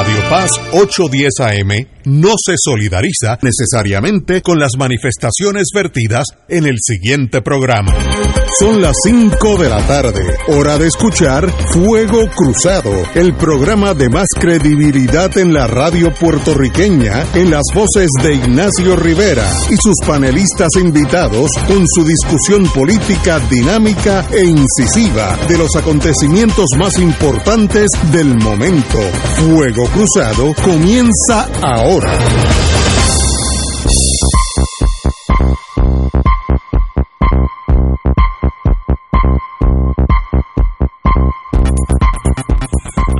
Radio Paz 810 AM no se solidariza necesariamente con las manifestaciones vertidas en el siguiente programa. Son las 5 de la tarde, hora de escuchar Fuego Cruzado, el programa de más credibilidad en la radio puertorriqueña, en las voces de Ignacio Rivera y sus panelistas invitados con su discusión política dinámica e incisiva de los acontecimientos más importantes del momento. Fuego Cruzado comienza ahora.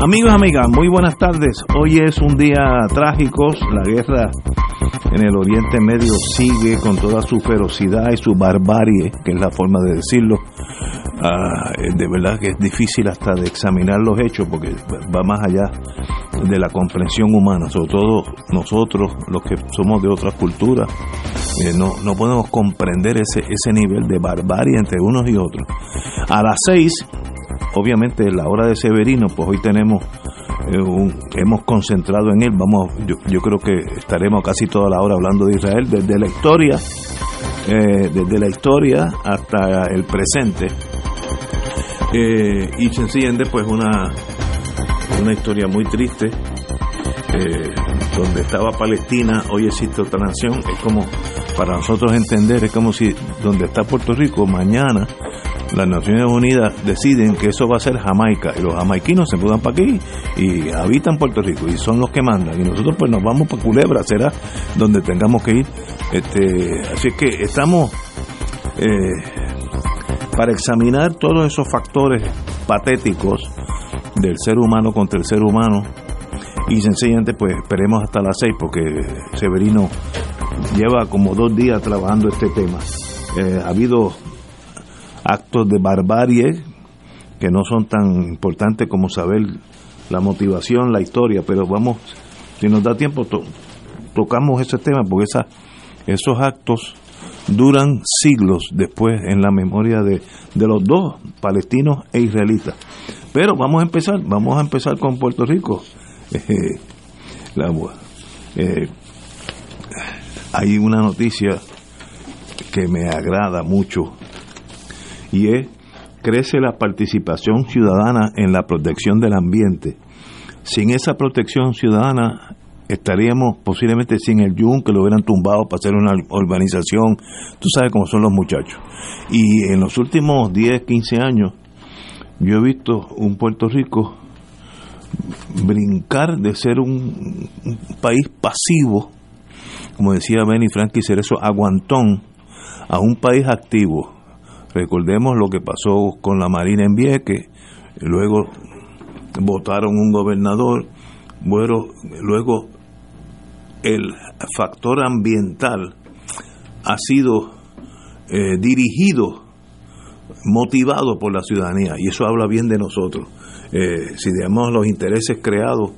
Amigos, amigas, muy buenas tardes. Hoy es un día trágico. La guerra en el Oriente Medio sigue con toda su ferocidad y su barbarie, que es la forma de decirlo. Ah, de verdad que es difícil hasta de examinar los hechos porque va más allá de la comprensión humana, sobre todo nosotros, los que somos de otras culturas, eh, no, no podemos comprender ese, ese nivel de barbarie entre unos y otros. A las seis, obviamente la hora de Severino, pues hoy tenemos eh, hemos concentrado en él, vamos, yo, creo que estaremos casi toda la hora hablando de Israel, desde la historia, eh, desde la historia hasta el presente. y sencillamente pues una una historia muy triste. Eh, donde estaba Palestina, hoy existe otra nación. Es como, para nosotros entender, es como si donde está Puerto Rico, mañana las Naciones Unidas deciden que eso va a ser Jamaica y los jamaiquinos se mudan para aquí y habitan Puerto Rico y son los que mandan y nosotros pues nos vamos para Culebra, será donde tengamos que ir. Este, así que estamos eh, para examinar todos esos factores patéticos del ser humano contra el ser humano. Y sencillamente, pues esperemos hasta las seis, porque Severino lleva como dos días trabajando este tema. Eh, ha habido actos de barbarie que no son tan importantes como saber la motivación, la historia, pero vamos, si nos da tiempo, tocamos ese tema, porque esa, esos actos duran siglos después en la memoria de, de los dos, palestinos e israelitas. Pero vamos a empezar, vamos a empezar con Puerto Rico. Eh, hay una noticia que me agrada mucho y es crece la participación ciudadana en la protección del ambiente. Sin esa protección ciudadana estaríamos posiblemente sin el Yun que lo hubieran tumbado para hacer una urbanización. Tú sabes cómo son los muchachos. Y en los últimos 10, 15 años yo he visto un Puerto Rico brincar de ser un, país pasivo, como decía Benny Frankie Cerezo, aguantón, a un país activo. Recordemos lo que pasó con la Marina en Vieques, luego votaron un gobernador, bueno, luego el factor ambiental ha sido eh, dirigido motivado por la ciudadanía y eso habla bien de nosotros. Eh, si digamos los intereses creados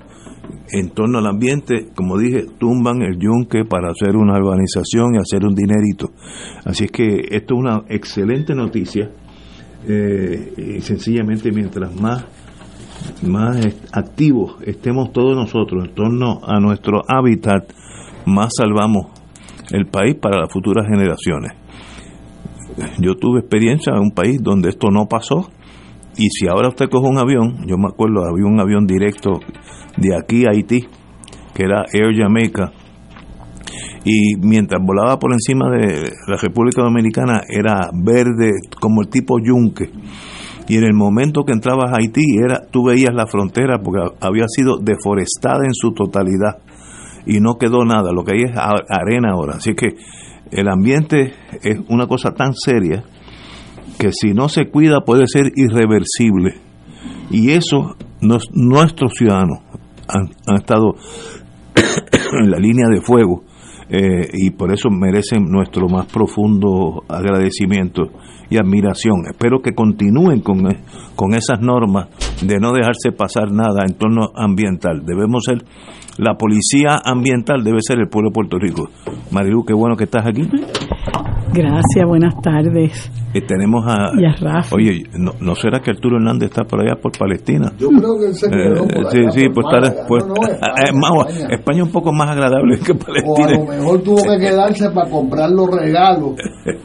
en torno al ambiente, como dije, tumban el yunque para hacer una urbanización y hacer un dinerito. Así es que esto es una excelente noticia eh, y sencillamente mientras más más activos estemos todos nosotros en torno a nuestro hábitat, más salvamos el país para las futuras generaciones yo tuve experiencia en un país donde esto no pasó. Y si ahora usted coge un avión, yo me acuerdo, había un avión directo de aquí a Haití, que era Air Jamaica, y mientras volaba por encima de la República Dominicana era verde como el tipo yunque. Y en el momento que entrabas a Haití, era, tú veías la frontera porque había sido deforestada en su totalidad y no quedó nada. Lo que hay es arena ahora. Así que el ambiente es una cosa tan seria que si no se cuida puede ser irreversible. Y eso nuestros ciudadanos han, estado en la línea de fuego eh, y por eso merecen nuestro más profundo agradecimiento y admiración. Espero que continúen con, con esas normas de no dejarse pasar nada en torno ambiental. Debemos ser la policía ambiental debe ser el pueblo de Puerto Rico. Marilu, qué bueno que estás aquí. Gracias, buenas tardes. Y tenemos a... Y a Rafa. Oye, ¿no, ¿no será que Arturo Hernández está por allá, por Palestina? Yo creo que él se quedó Eh, por sí, allá, sí, por pues, está, pues, No, no, España, es más, España. España es un poco más agradable que O a Palestina. lo mejor tuvo que quedarse para comprar los regalos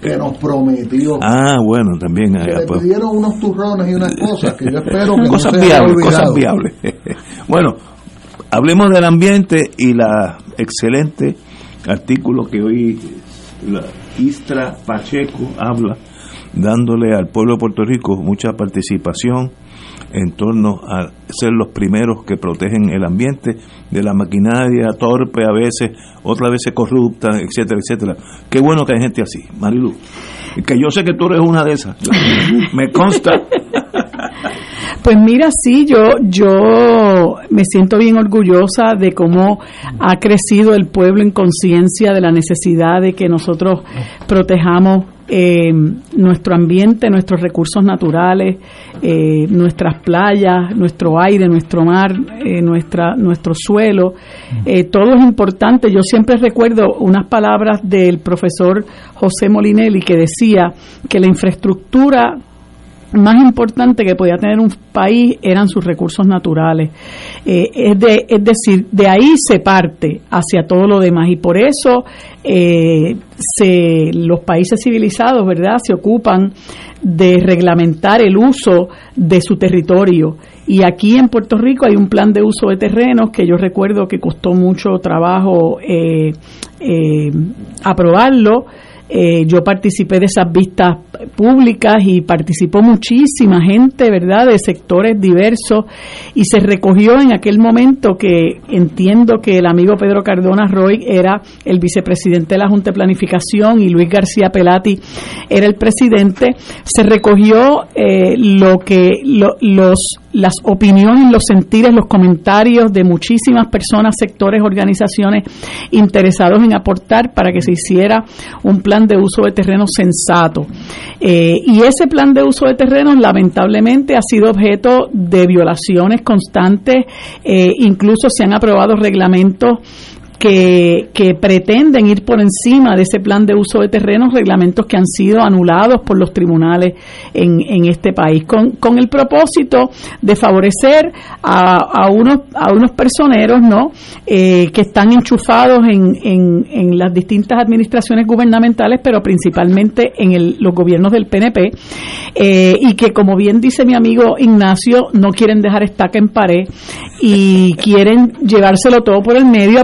que nos prometió. Ah, bueno, también. que eh, le pues, pidieron unos turrones y unas cosas que yo espero que cosas no viables, cosas viables. bueno, hablemos del ambiente y la excelente artículo que hoy la Istra Pacheco habla, dándole al pueblo de Puerto Rico mucha participación en torno a ser los primeros que protegen el ambiente de la maquinaria torpe a veces, otras veces corrupta, etcétera, etcétera. Qué bueno que hay gente así, Marilu. Que yo sé que tú eres una de esas. Me consta. Pues mira, sí, yo, yo me siento bien orgullosa de cómo ha crecido el pueblo en conciencia de la necesidad de que nosotros protejamos eh, nuestro ambiente, nuestros recursos naturales, eh, nuestras playas, nuestro aire, nuestro mar, eh, nuestra, nuestro suelo. Eh, todo es importante. Yo siempre recuerdo unas palabras del profesor José Molinelli que decía que la infraestructura más importante que podía tener un país eran sus recursos naturales. Eh, es, de, es decir, de ahí se parte hacia todo lo demás y por eso eh, se, los países civilizados, ¿verdad?, se ocupan de reglamentar el uso de su territorio. Y aquí en Puerto Rico hay un plan de uso de terrenos que yo recuerdo que costó mucho trabajo eh, eh, aprobarlo. Eh, yo participé de esas vistas públicas y participó muchísima gente, ¿verdad?, de sectores diversos y se recogió en aquel momento que entiendo que el amigo Pedro Cardona Roy era el vicepresidente de la Junta de Planificación y Luis García Pelati era el presidente, se recogió eh, lo que lo- los las opiniones, los sentires, los comentarios de muchísimas personas, sectores, organizaciones interesados en aportar para que se hiciera un plan de uso de terrenos sensato. Eh, y ese plan de uso de terrenos lamentablemente ha sido objeto de violaciones constantes, eh, incluso se han aprobado reglamentos que, pretenden ir por encima de ese plan de uso de terrenos, reglamentos que han sido anulados por los tribunales en, en este país, con, con el propósito de favorecer a, a unos, a unos personeros ¿no? Eh, que están enchufados en, en, en las distintas administraciones gubernamentales, pero principalmente en el- los gobiernos del PNP, eh, y que, como bien dice mi amigo Ignacio, no quieren dejar estaca en pared y quieren llevárselo todo por el medio,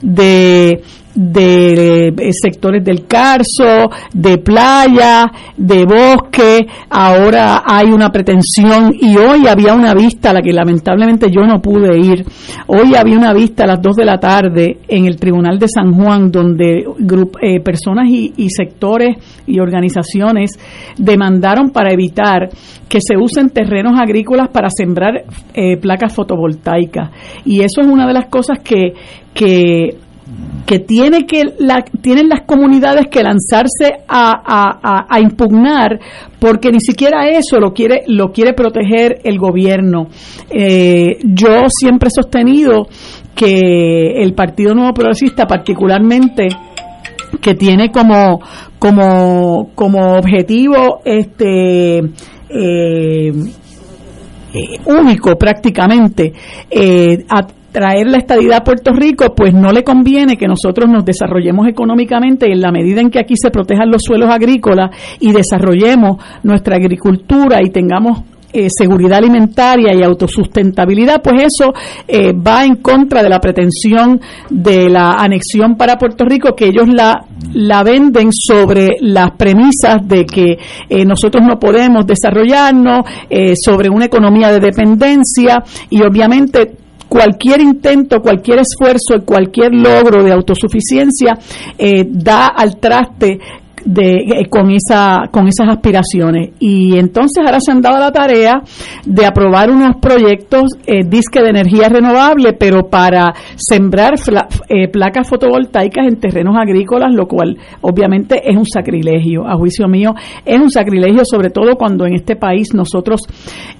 de de eh, sectores del Carso, de playa, de bosque, ahora hay una pretensión y hoy había una vista a la que lamentablemente yo no pude ir. Hoy había una vista a las 2 de la tarde en el Tribunal de San Juan donde eh, personas y, y sectores y organizaciones demandaron para evitar que se usen terrenos agrícolas para sembrar eh, placas fotovoltaicas. Y eso es una de las cosas que, que que tiene que la, tienen las comunidades que lanzarse a, a- impugnar porque ni siquiera eso lo quiere lo quiere proteger el gobierno. Eh, yo siempre he sostenido que el Partido Nuevo Progresista particularmente que tiene como como como objetivo este eh, eh, único prácticamente eh, traer la estadidad a Puerto Rico, pues no le conviene que nosotros nos desarrollemos económicamente en la medida en que aquí se protejan los suelos agrícolas y desarrollemos nuestra agricultura y tengamos eh, seguridad alimentaria y autosustentabilidad, pues eso eh, va en contra de la pretensión de la anexión para Puerto Rico, que ellos la, la venden sobre las premisas de que eh, nosotros no podemos desarrollarnos, eh, sobre una economía de dependencia y obviamente cualquier intento, cualquier esfuerzo y cualquier logro de autosuficiencia eh, da al traste de, eh, con esa con esas aspiraciones. Y entonces ahora se han dado la tarea de aprobar unos proyectos eh, disque de energía renovable pero para sembrar fla- eh, placas fotovoltaicas en terrenos agrícolas lo cual obviamente es un sacrilegio a juicio mío es un sacrilegio sobre todo cuando en este país nosotros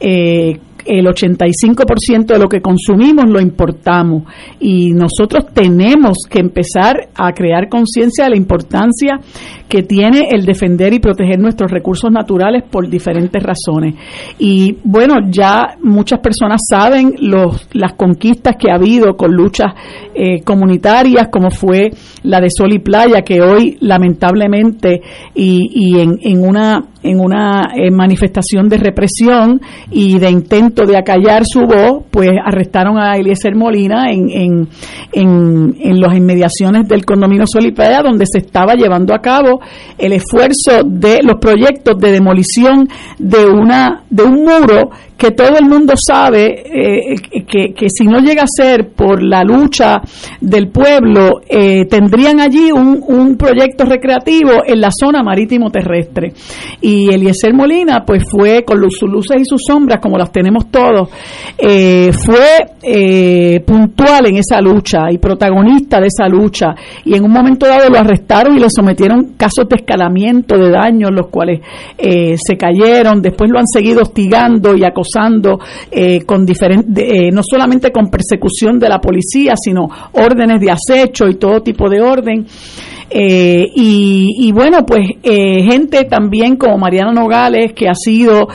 eh, el 85% de lo que consumimos lo importamos y nosotros tenemos que empezar a crear conciencia de la importancia que tiene el defender y proteger nuestros recursos naturales por diferentes razones. Y bueno, ya muchas personas saben los, las conquistas que ha habido con luchas eh, comunitarias, como fue la de Sol y Playa, que hoy lamentablemente y, y en, en una en una eh, manifestación de represión y de intento de acallar su voz, pues arrestaron a Eliezer Molina en, en, en, en las inmediaciones del condominio Solipea, donde se estaba llevando a cabo el esfuerzo de los proyectos de demolición de, una, de un muro que todo el mundo sabe eh, que, que, si no llega a ser por la lucha del pueblo, eh, tendrían allí un, un, proyecto recreativo en la zona marítimo terrestre. Y Eliezer Molina, pues fue con sus luces y sus sombras, como las tenemos todos, eh, fue puntual en esa lucha y protagonista de esa lucha. Y en un momento dado lo arrestaron y le sometieron casos de escalamiento, de daños, los cuales se cayeron. Después lo han seguido hostigando y acosando eh, con diferente, eh, no solamente con persecución de la policía, sino órdenes de acecho y todo tipo de orden. Eh, y, bueno, pues gente también como Mariana Nogales, que ha sido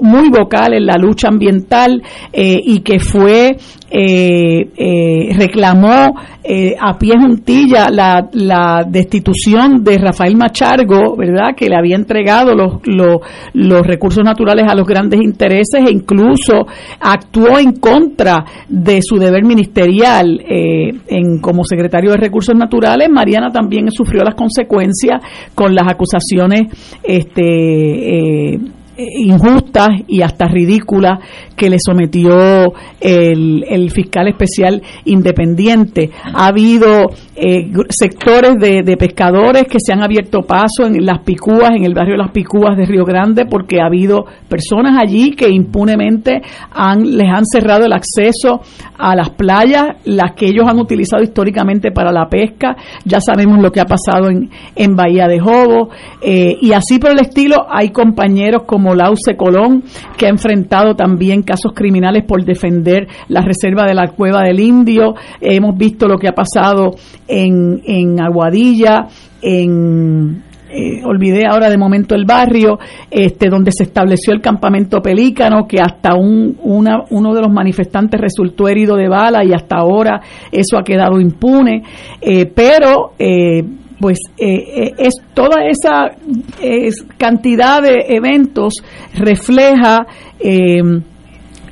muy vocal en la lucha ambiental y que fue eh, eh, reclamó eh, a pie juntilla la, la, destitución de Rafael Machargo, ¿verdad? Que le había entregado los, los, los, recursos naturales a los grandes intereses e incluso actuó en contra de su deber ministerial eh, en, como secretario de Recursos Naturales. Mariana también sufrió las consecuencias con las acusaciones este, eh, injustas y hasta ridículas que le sometió el, el fiscal especial independiente. Ha habido eh, sectores de, pescadores que se han abierto paso en las Picúas, en el barrio de las Picúas de Río Grande, porque ha habido personas allí que impunemente han, les han cerrado el acceso a las playas, las que ellos han utilizado históricamente para la pesca. Ya sabemos lo que ha pasado en, en Bahía de Jobo. Eh, y así por el estilo, hay compañeros como Lauce Colón, que ha enfrentado también casos criminales por defender la reserva de la cueva del Indio. hemos visto lo que ha pasado en, en Aguadilla, en eh, olvidé ahora de momento el barrio, este, donde se estableció el campamento pelícano, que hasta un, una, uno de los manifestantes resultó herido de bala y hasta ahora eso ha quedado impune, eh, pero eh, pues es toda esa cantidad de eventos refleja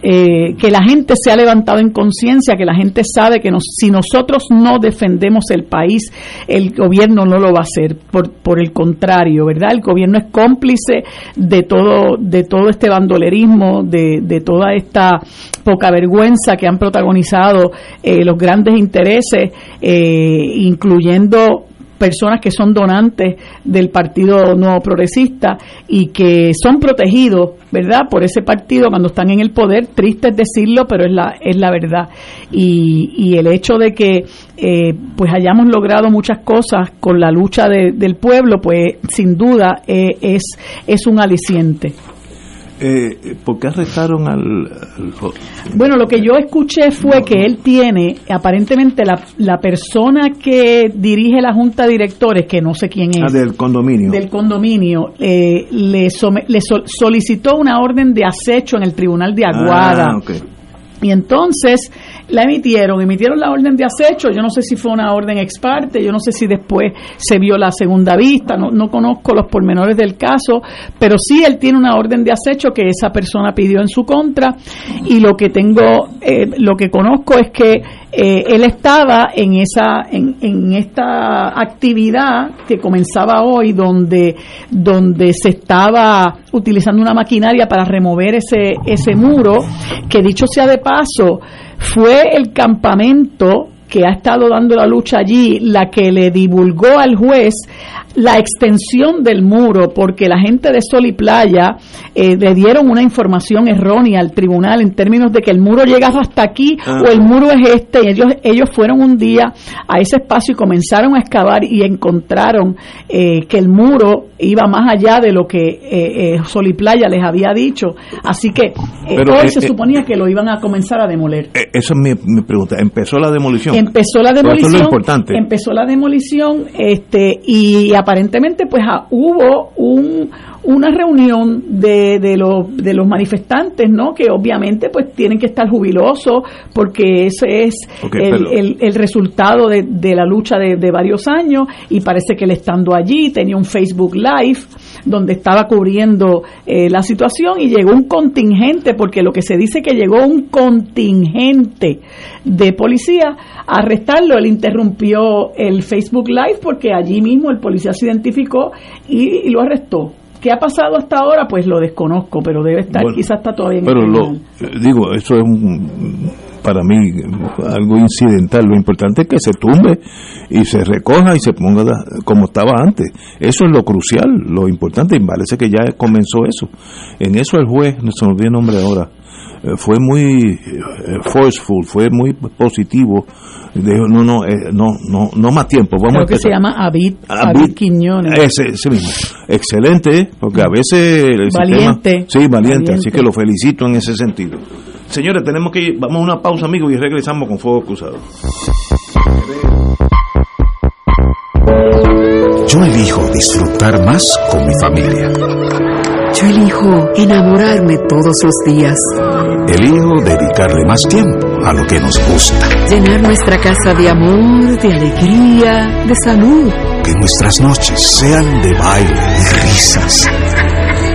eh, que la gente se ha levantado en conciencia, que la gente sabe que si nosotros no defendemos el país, el gobierno no lo va a hacer. Por, el contrario, ¿verdad? El gobierno es cómplice de todo, de todo este bandolerismo, de, de toda esta poca vergüenza que han protagonizado eh, los grandes intereses, eh, incluyendo personas que son donantes del Partido Nuevo Progresista y que son protegidos, ¿verdad?, por ese partido cuando están en el poder. Triste es decirlo, pero es la, es la verdad. Y, y el hecho de que eh, pues hayamos logrado muchas cosas con la lucha del pueblo, pues sin duda eh, es, es un aliciente. Eh, ¿Por qué arrestaron al, Bueno, lo que yo escuché fue que él tiene, aparentemente la, la persona que dirige la junta de directores, que no sé quién es. Ah, del condominio. Del condominio, eh, le, le solicitó una orden de acecho en el tribunal de Aguada. Ah, y entonces la emitieron, emitieron la orden de acecho, yo no sé si fue una orden ex parte, yo no sé si después se vio la segunda vista, no, no conozco los pormenores del caso, pero sí él tiene una orden de acecho que esa persona pidió en su contra y lo que tengo, eh, lo que conozco es que eh, él estaba en esa, en, en esta actividad que comenzaba hoy donde, donde se estaba utilizando una maquinaria para remover ese, ese muro, que dicho sea de paso, fue el campamento que ha estado dando la lucha allí, la que le divulgó al juez la extensión del muro, porque la gente de Sol y Playa eh, le dieron una información errónea al tribunal en términos de que el muro llega hasta aquí Ah. o el muro es este. Y ellos, ellos fueron un día a ese espacio y comenzaron a excavar y encontraron eh, que el muro iba más allá de lo que eh, eh, Sol y Playa les había dicho. Así que eh, hoy eh, se suponía que lo iban a comenzar a demoler. Esa es mi, mi pregunta. ¿Empezó la demolición? Empezó la Pero eso demolición. es lo importante. Empezó la demolición, este, y aparentemente, pues ah, hubo un, una reunión de, de, los, de los manifestantes, ¿no? Que obviamente, pues tienen que estar jubilosos porque ese es el, el- el resultado de, de la lucha de, de varios años. Y parece que él estando allí tenía un Facebook Live donde estaba cubriendo eh, la situación y llegó un contingente, porque lo que se dice que llegó un contingente de policía a arrestarlo. Él interrumpió el Facebook Live porque allí mismo el policía se identificó y, y lo arrestó. ¿Qué ha pasado hasta ahora? Pues lo desconozco, pero debe estar, Bueno, quizás está todavía en Pero el lo, eh, digo, eso es un, para mí algo incidental. Lo importante es que se tumbe y se recoja y se ponga como estaba antes. Eso es lo crucial, lo importante. Y parece que ya comenzó eso. En eso el juez, no se me olvida el nombre ahora, fue muy eh, forceful, fue muy positivo. Dijo, no, no, eh, no, no, no más tiempo. Vamos Creo a que se llama Abid, Abid- Abid Quiñones. Ese, ese mismo. Excelente, ¿eh? porque a veces el Valiente. sistema... Sí, valiente, Valiente. así que lo felicito en ese sentido. Señores, tenemos que ir, vamos a una pausa, amigos, y regresamos con Fuego Cruzado. Yo elijo disfrutar más con mi familia. Yo elijo enamorarme todos los días, Elijo dedicarle más tiempo a lo que nos gusta. llenar nuestra casa de amor, de alegría, de salud. Que nuestras noches sean de baile y risas.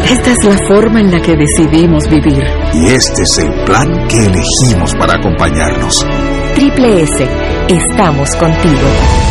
Esta es la forma en la que decidimos vivir. Y este es el plan que elegimos para acompañarnos. Triple S, estamos contigo.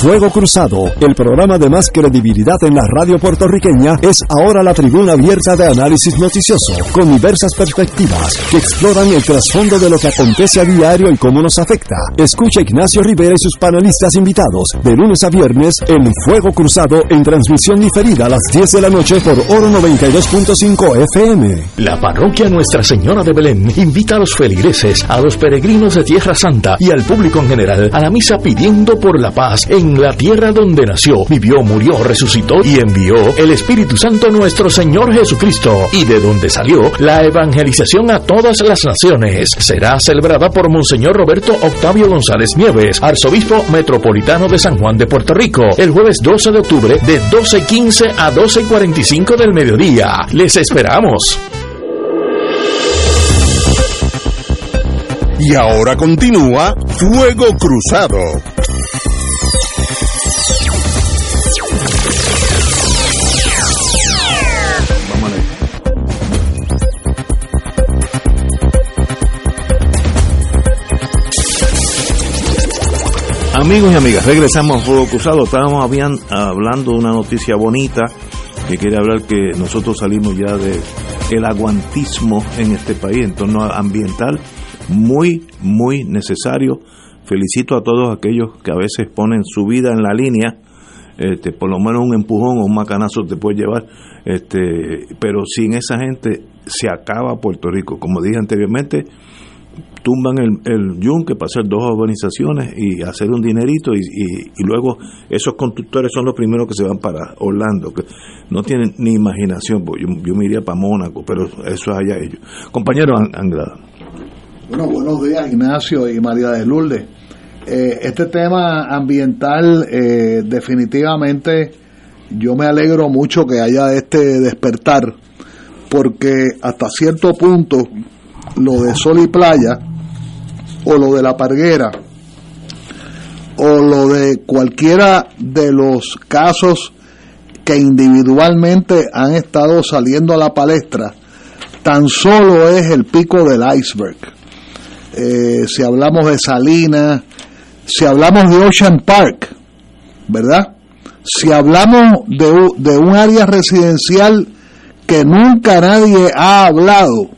Fuego Cruzado, el programa de más credibilidad en la radio puertorriqueña, es ahora la tribuna abierta de análisis noticioso, con diversas perspectivas que exploran el trasfondo de lo que acontece a diario y cómo nos afecta. Escucha Ignacio Rivera y sus panelistas invitados de lunes a viernes en Fuego Cruzado en transmisión diferida a las 10 de la noche por Oro 92.5 FM. La parroquia Nuestra Señora de Belén invita a los feligreses, a los peregrinos de Tierra Santa y al público en general a la misa pidiendo por la paz en la tierra donde nació, vivió, murió, resucitó y envió el Espíritu Santo nuestro Señor Jesucristo y de donde salió la evangelización a todas las naciones. Será celebrada por Monseñor Roberto Octavio González Nieves, arzobispo metropolitano de San Juan de Puerto Rico, el jueves 12 de octubre de 12.15 a 12.45 del mediodía. Les esperamos. Y ahora continúa Fuego Cruzado. Amigos y amigas, regresamos a Fuego Cruzado. Estábamos habían, hablando de una noticia bonita que quiere hablar que nosotros salimos ya de el aguantismo en este país en torno ambiental, muy, muy necesario. felicito a todos aquellos que a veces ponen su vida en la línea, este, por lo menos un empujón o un macanazo te puede llevar, este, pero sin esa gente se acaba Puerto Rico. Como dije anteriormente, tumban el, el yunque para hacer dos urbanizaciones y hacer un dinerito y, y, luego esos constructores son los primeros que se van para Orlando, que no tienen ni imaginación, yo, yo me iría para Mónaco, pero eso es allá ellos. Compañero Anglada. Bueno, buenos días Ignacio y María de Lourdes. Eh, este tema ambiental eh, definitivamente yo me alegro mucho que haya este despertar porque hasta cierto punto lo de sol y playa o lo de la parguera o lo de cualquiera de los casos que individualmente han estado saliendo a la palestra tan solo es el pico del iceberg eh, si hablamos de Salinas, si hablamos de Ocean Park, ¿verdad? Si hablamos de, de un área residencial que nunca nadie ha hablado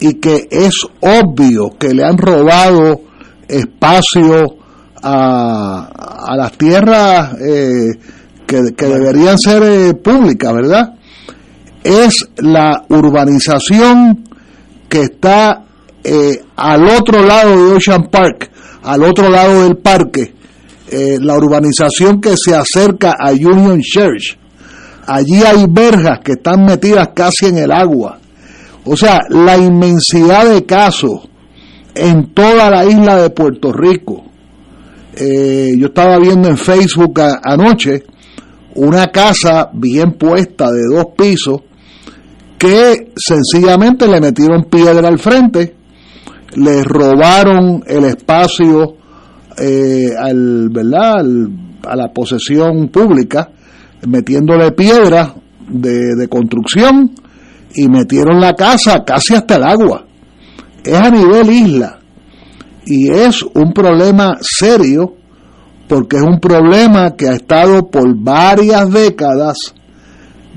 y que es obvio que le han robado espacio a, a las tierras eh, que, que, deberían ser eh, públicas, ¿verdad? Es la urbanización que está eh, al otro lado de Ocean Park, al otro lado del parque, eh, la urbanización que se acerca a Union Church. Allí hay verjas que están metidas casi en el agua. O sea, la inmensidad de casos en toda la isla de Puerto Rico. Eh, yo estaba viendo en Facebook anoche una casa bien puesta de dos pisos que sencillamente le metieron piedra al frente le robaron el espacio eh, al, ¿verdad? a la posesión pública, metiéndole piedra de, de construcción y metieron la casa casi hasta el agua. Es a nivel isla y es un problema serio porque es un problema que ha estado por varias décadas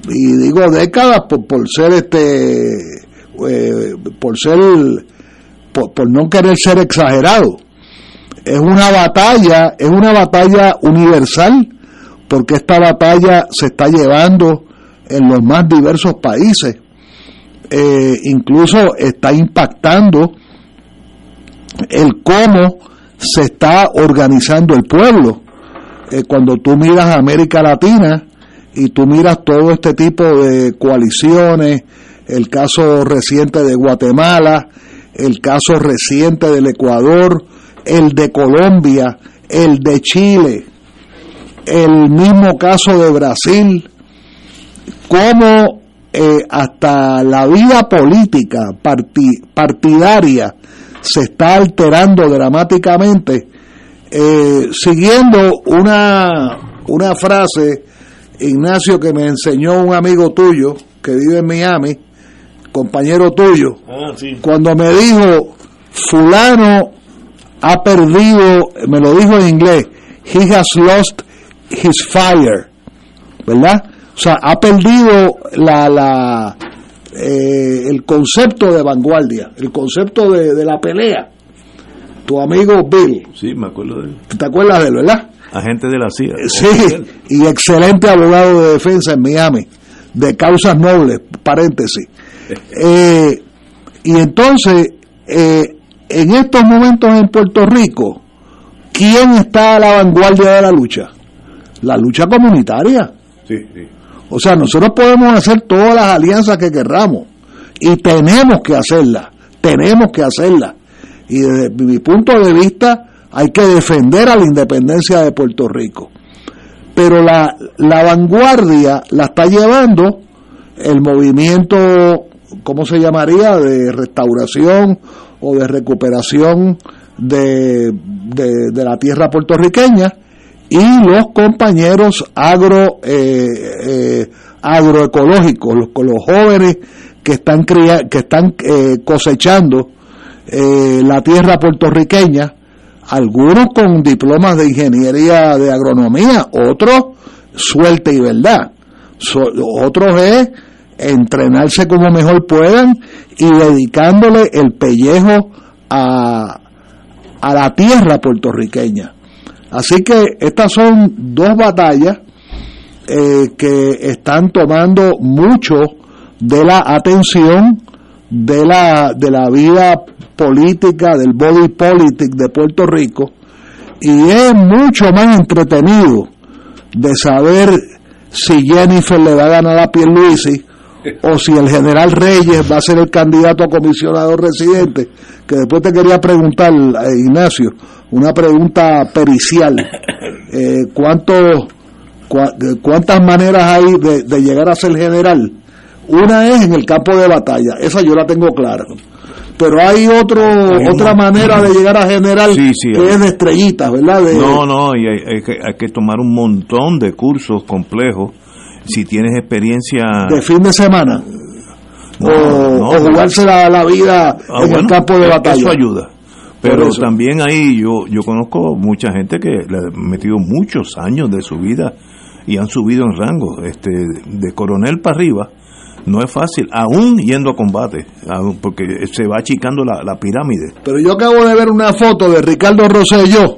y digo décadas por, por ser este eh, por ser por, no querer ser exagerado. Es una batalla, es una batalla universal, porque esta batalla se está llevando en los más diversos países. Eh, incluso está impactando el cómo se está organizando el pueblo. Eh, cuando tú miras América Latina y tú miras todo este tipo de coaliciones, el caso reciente de Guatemala, el caso reciente del Ecuador, el de Colombia, el de Chile, el mismo caso de Brasil, cómo eh, hasta la vida política partidaria se está alterando dramáticamente, eh, siguiendo una, una frase, Ignacio, que me enseñó un amigo tuyo que vive en Miami, compañero tuyo, ah, cuando me dijo, fulano ha perdido, me lo dijo en inglés, he has lost his fire, ¿verdad? O sea, ha perdido la, la, eh, el concepto de vanguardia, el concepto de, de, la pelea. Tu amigo Bill. Sí, me acuerdo de él. ¿Te acuerdas de él, verdad? Agente de la CIA. Sí, y excelente abogado de defensa en Miami, de causas nobles, paréntesis. Eh, y entonces, eh, en estos momentos en Puerto Rico, ¿quién está a la vanguardia de la lucha? La lucha comunitaria. O sea, nosotros podemos hacer todas las alianzas que querramos y tenemos que hacerlas, tenemos que hacerlas. Y desde mi punto de vista hay que defender a la independencia de Puerto Rico. Pero la, la vanguardia la está llevando el movimiento ¿cómo se llamaría? De restauración o de recuperación de, de, la tierra puertorriqueña y los compañeros agro eh, eh, agroecológicos, los, jóvenes que están que están eh, cosechando la tierra puertorriqueña, algunos con diplomas de ingeniería de agronomía, otros suerte y verdad, otros es entrenarse como mejor puedan y dedicándole el pellejo a, a la tierra puertorriqueña. Así que estas son dos batallas eh, que están tomando mucho de la atención de la, de la vida política, del body politic de Puerto Rico, y es mucho más entretenido de saber si Jennifer le va a ganar a Pierluisi o si el general Reyes va a ser el candidato a comisionado residente, que después te quería preguntar, eh, Ignacio, una pregunta pericial. Eh, ¿cuántos, ¿Cuántas maneras hay de, llegar a ser general? Una es en el campo de batalla, esa yo la tengo clara. Pero hay otro, otra manera de llegar a general que es de estrellitas, ¿verdad? no, no, y hay, que, hay que tomar un montón de cursos complejos si tienes experiencia... De fin de semana. o, jugarse la, vida ah, en el campo de batalla. Eso ayuda. Pero también ahí yo, yo conozco mucha gente que le ha metido muchos años de su vida y han subido en rango. Este, de coronel para arriba no es fácil, aún yendo a combate, porque se va achicando la, la pirámide. Pero yo acabo de ver una foto de Ricardo Rosselló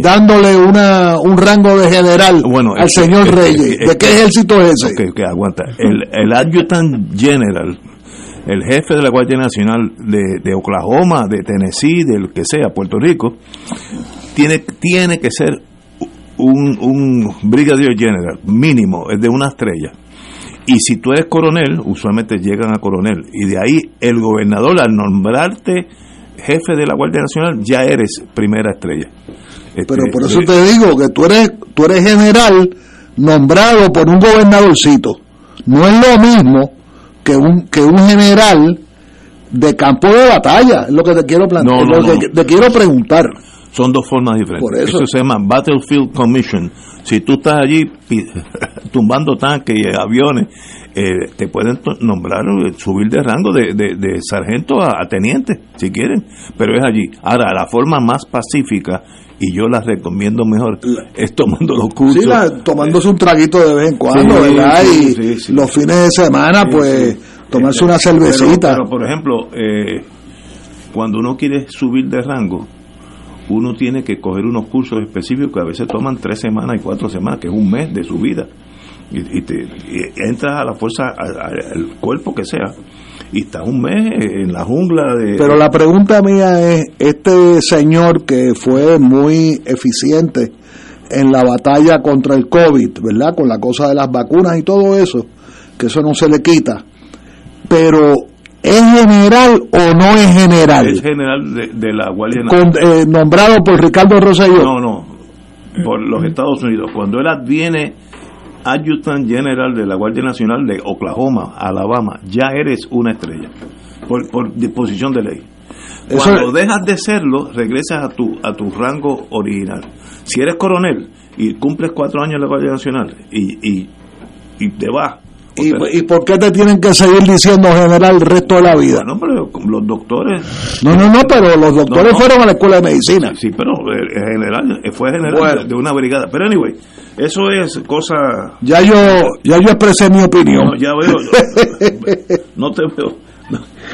dándole una, un rango de general al señor Reyes. ¿De qué ejército es ese? Que, aguanta. El, el adjutant general, el jefe de la Guardia Nacional de, de Oklahoma, de Tennessee, del que sea, Puerto Rico, tiene, tiene que ser un, un brigadier general, mínimo, es de una estrella. Y si tú eres coronel, usualmente llegan a coronel. Y de ahí el gobernador, al nombrarte jefe de la Guardia Nacional, ya eres primera estrella. Este, Pero por eso te digo que tú eres, tú eres general nombrado por un gobernadorcito. No es lo mismo que un, que un general de campo de batalla, es lo que te quiero plantear, te quiero preguntar. Son dos formas diferentes. eso. se llama Battlefield Commission. Si tú estás allí tumbando tanques y aviones, eh, te pueden nombrar, eh, subir de rango de, de, sargento a, teniente, si quieren, pero es allí. Ahora, la forma más pacífica y yo las recomiendo mejor es tomando los cursos. Sí, tomándose un traguito de vez en cuando, ¿verdad? y los fines de semana, pues, tomarse una cervecita. Pero, por ejemplo, eh, cuando uno quiere subir de rango, uno tiene que coger unos cursos específicos que a veces toman tres semanas y cuatro semanas, que es un mes de su vida. Y, te, entras a la fuerza, al cuerpo que sea, y está un mes en la jungla de... Pero la pregunta mía es, este señor que fue muy eficiente en la batalla contra el COVID, ¿verdad? Con la cosa de las vacunas y todo eso, que eso no se le quita, pero ¿es general o no es general? Es general de, la Guardia Nacional. Eh, nombrado por Ricardo Rosselló. No, no, por los Estados Unidos. Cuando él adviene Adjutant General de la Guardia Nacional de Oklahoma, Alabama, ya eres una estrella, por, por disposición de ley. Cuando dejas de serlo, regresas a tu, a tu rango original. Si eres coronel y cumples cuatro años en la Guardia Nacional y, y, y te vas ¿Y, por qué te tienen que seguir diciendo general el resto de la vida? No, pero los doctores. No, no, no, pero los doctores fueron a la escuela de medicina. Sí, pero el general fue general de una brigada. Pero anyway, eso es cosa. Ya yo, ya yo expresé mi opinión. No, ya veo. no te veo.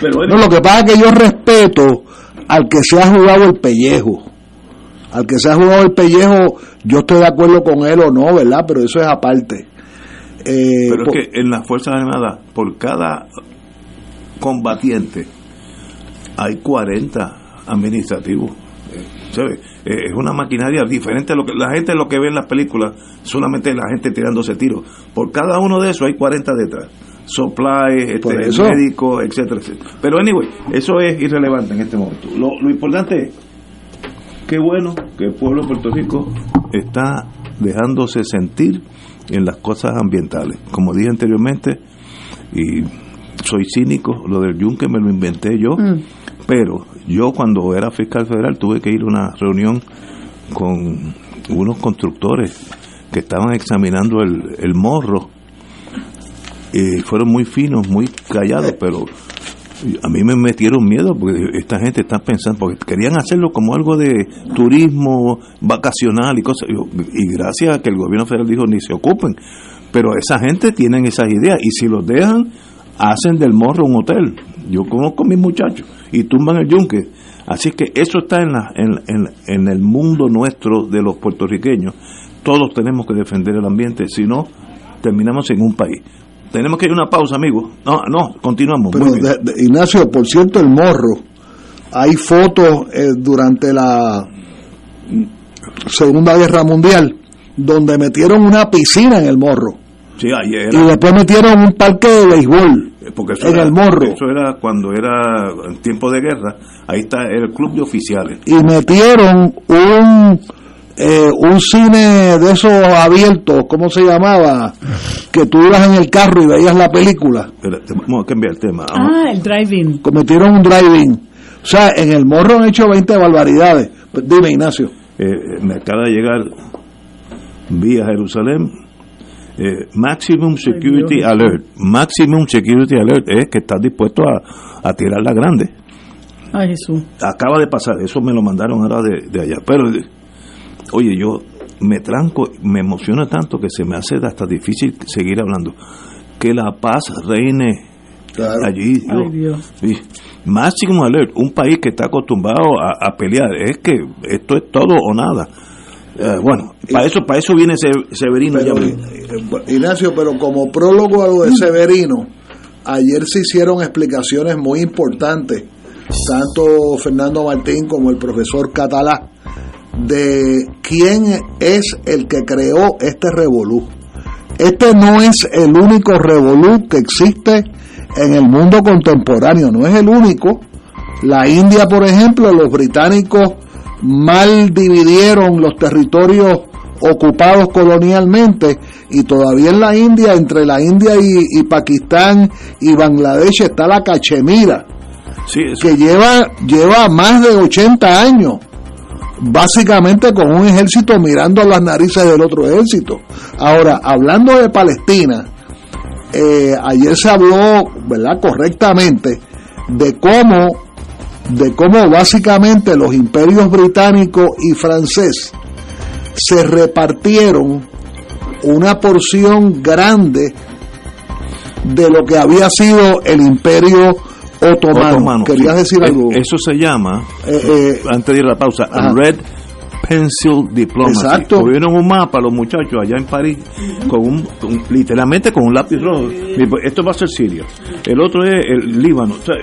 pero no, lo que pasa es que yo respeto al que se ha jugado el pellejo. Al que se ha jugado el pellejo, yo estoy de acuerdo con él o no, ¿verdad? Pero eso es aparte. Eh, pero es que en las Fuerzas Armadas, por cada combatiente, hay 40 administrativos. Eh, es una maquinaria diferente a lo que la gente lo que ve en las películas, solamente la gente tirándose tiros. Por cada uno de esos hay 40 detrás. Supply, este, médico, etcétera, etcétera. Pero anyway, eso es irrelevante en este momento. Lo, lo importante es, qué bueno que el pueblo de Puerto Rico está dejándose sentir en las cosas ambientales. Como dije anteriormente, y soy cínico, lo del yunque me lo inventé yo, mm. pero yo cuando era fiscal federal tuve que ir a una reunión con unos constructores que estaban examinando el, el morro y fueron muy finos, muy callados, pero a mí me metieron miedo porque esta gente está pensando, porque querían hacerlo como algo de turismo vacacional y cosas, y, gracias a que el gobierno federal dijo ni se ocupen, pero esa gente tienen esas ideas y si los dejan hacen del morro un hotel. Yo conozco a mis muchachos y tumban el yunque. Así que eso está en, la, en, en, en el mundo nuestro de los puertorriqueños. Todos tenemos que defender el ambiente, si no, terminamos en un país. Tenemos que ir a una pausa, amigo. No, no, continuamos. Pero, de, de, Ignacio, por cierto, el morro, hay fotos eh, durante la Segunda Guerra Mundial donde metieron una piscina en el morro. Sí, ayer. Y después metieron un parque de béisbol porque eso en era, el morro. Eso era cuando era en tiempo de guerra. Ahí está el club de oficiales. Y metieron un eh, un cine de esos abiertos, ¿cómo se llamaba? Que tú ibas en el carro y veías la película. Espérate, vamos a cambiar el tema. Ah, el driving. Cometieron un driving. O sea, en el morro han hecho 20 barbaridades. Pues dime, Ignacio. Eh, me acaba de llegar vía Jerusalén. Eh, maximum Security Alert. Maximum Security Alert es que estás dispuesto a, a tirar la grande. Ay, Jesús. Acaba de pasar, eso me lo mandaron ahora de, de allá. Pero oye, yo me tranco, me emociona tanto que se me hace hasta difícil seguir hablando. Que la paz reine Claro. allí. Ay, yo- Dios. sí. Máximo alert, un país que está acostumbrado a, a pelear, es que esto es todo o nada. Eh, bueno, para eso, para eso viene Se- Severino Pero, ya. eh, Ignacio, pero como prólogo a lo de Severino, ayer se hicieron explicaciones muy importantes, tanto Fernando Martín como el profesor Catalá, de quién es el que creó este revolú. Este no es el único revolú que existe en el mundo contemporáneo, no es el único. La India, por ejemplo, los británicos mal dividieron los territorios ocupados colonialmente y todavía en la India, entre la India y, y Pakistán y Bangladesh está la Cachemira, Sí, que lleva, lleva más de 80 años, básicamente con un ejército mirando las narices del otro ejército. Ahora, hablando de Palestina, eh, ayer se habló, ¿verdad?, correctamente, de cómo, de cómo básicamente los imperios británico y francés se repartieron una porción grande de lo que había sido el imperio otomano. Otomano, ¿Querías sí. decir Eh, algo? Eso se llama, Eh, eh, antes de ir a la pausa, Ajá. Red Pencil Diplomacy. Exacto. Cogieron un mapa los muchachos allá en París, con un, con- literalmente con un lápiz rojo. Esto va a ser Siria. El otro es el Líbano. O sea,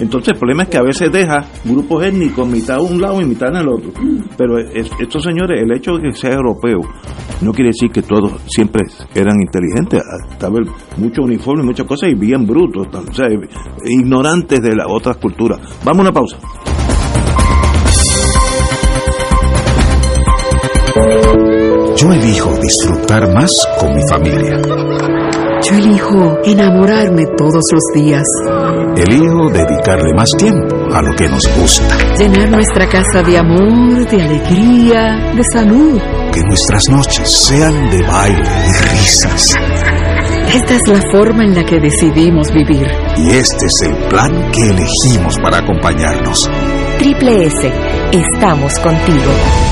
entonces el problema es que a veces deja grupos étnicos, mitad a un lado y mitad en el otro. Pero es- estos señores, el hecho de que sea europeo, no quiere decir que todos siempre eran inteligentes. Estaba el- mucho uniforme, muchas cosas y bien brutos, o sea, ignorantes de las otras culturas. Vamos a una pausa. Yo elijo disfrutar más con mi familia. Yo elijo enamorarme todos los días, Elijo dedicarle más tiempo a lo que nos gusta. llenar nuestra casa de amor, de alegría, de salud. Que nuestras noches sean de baile y risas. Esta es la forma en la que decidimos vivir. Y este es el plan que elegimos para acompañarnos. Triple S, estamos contigo.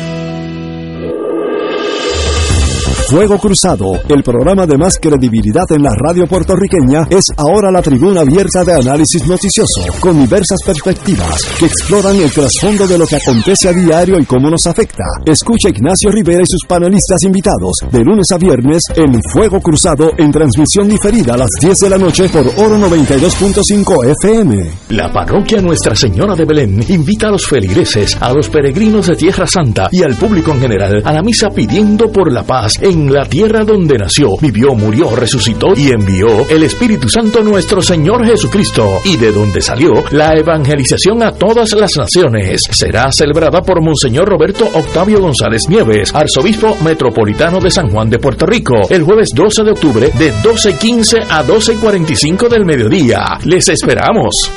Fuego Cruzado, el programa de más credibilidad en la radio puertorriqueña, es ahora la tribuna abierta de análisis noticioso, con diversas perspectivas que exploran el trasfondo de lo que acontece a diario y cómo nos afecta. Escucha Ignacio Rivera y sus panelistas invitados de lunes a viernes en Fuego Cruzado en transmisión diferida a las 10 de la noche por Oro 92.5 FM. La parroquia Nuestra Señora de Belén invita a los feligreses, a los peregrinos de Tierra Santa y al público en general a la misa pidiendo por la paz en la tierra donde nació, vivió, murió, resucitó y envió el Espíritu Santo nuestro Señor Jesucristo y de donde salió la evangelización a todas las naciones. Será celebrada por Monseñor Roberto Octavio González Nieves, arzobispo metropolitano de San Juan de Puerto Rico, el jueves 12 de octubre de 12.15 a 12.45 del mediodía. Les esperamos.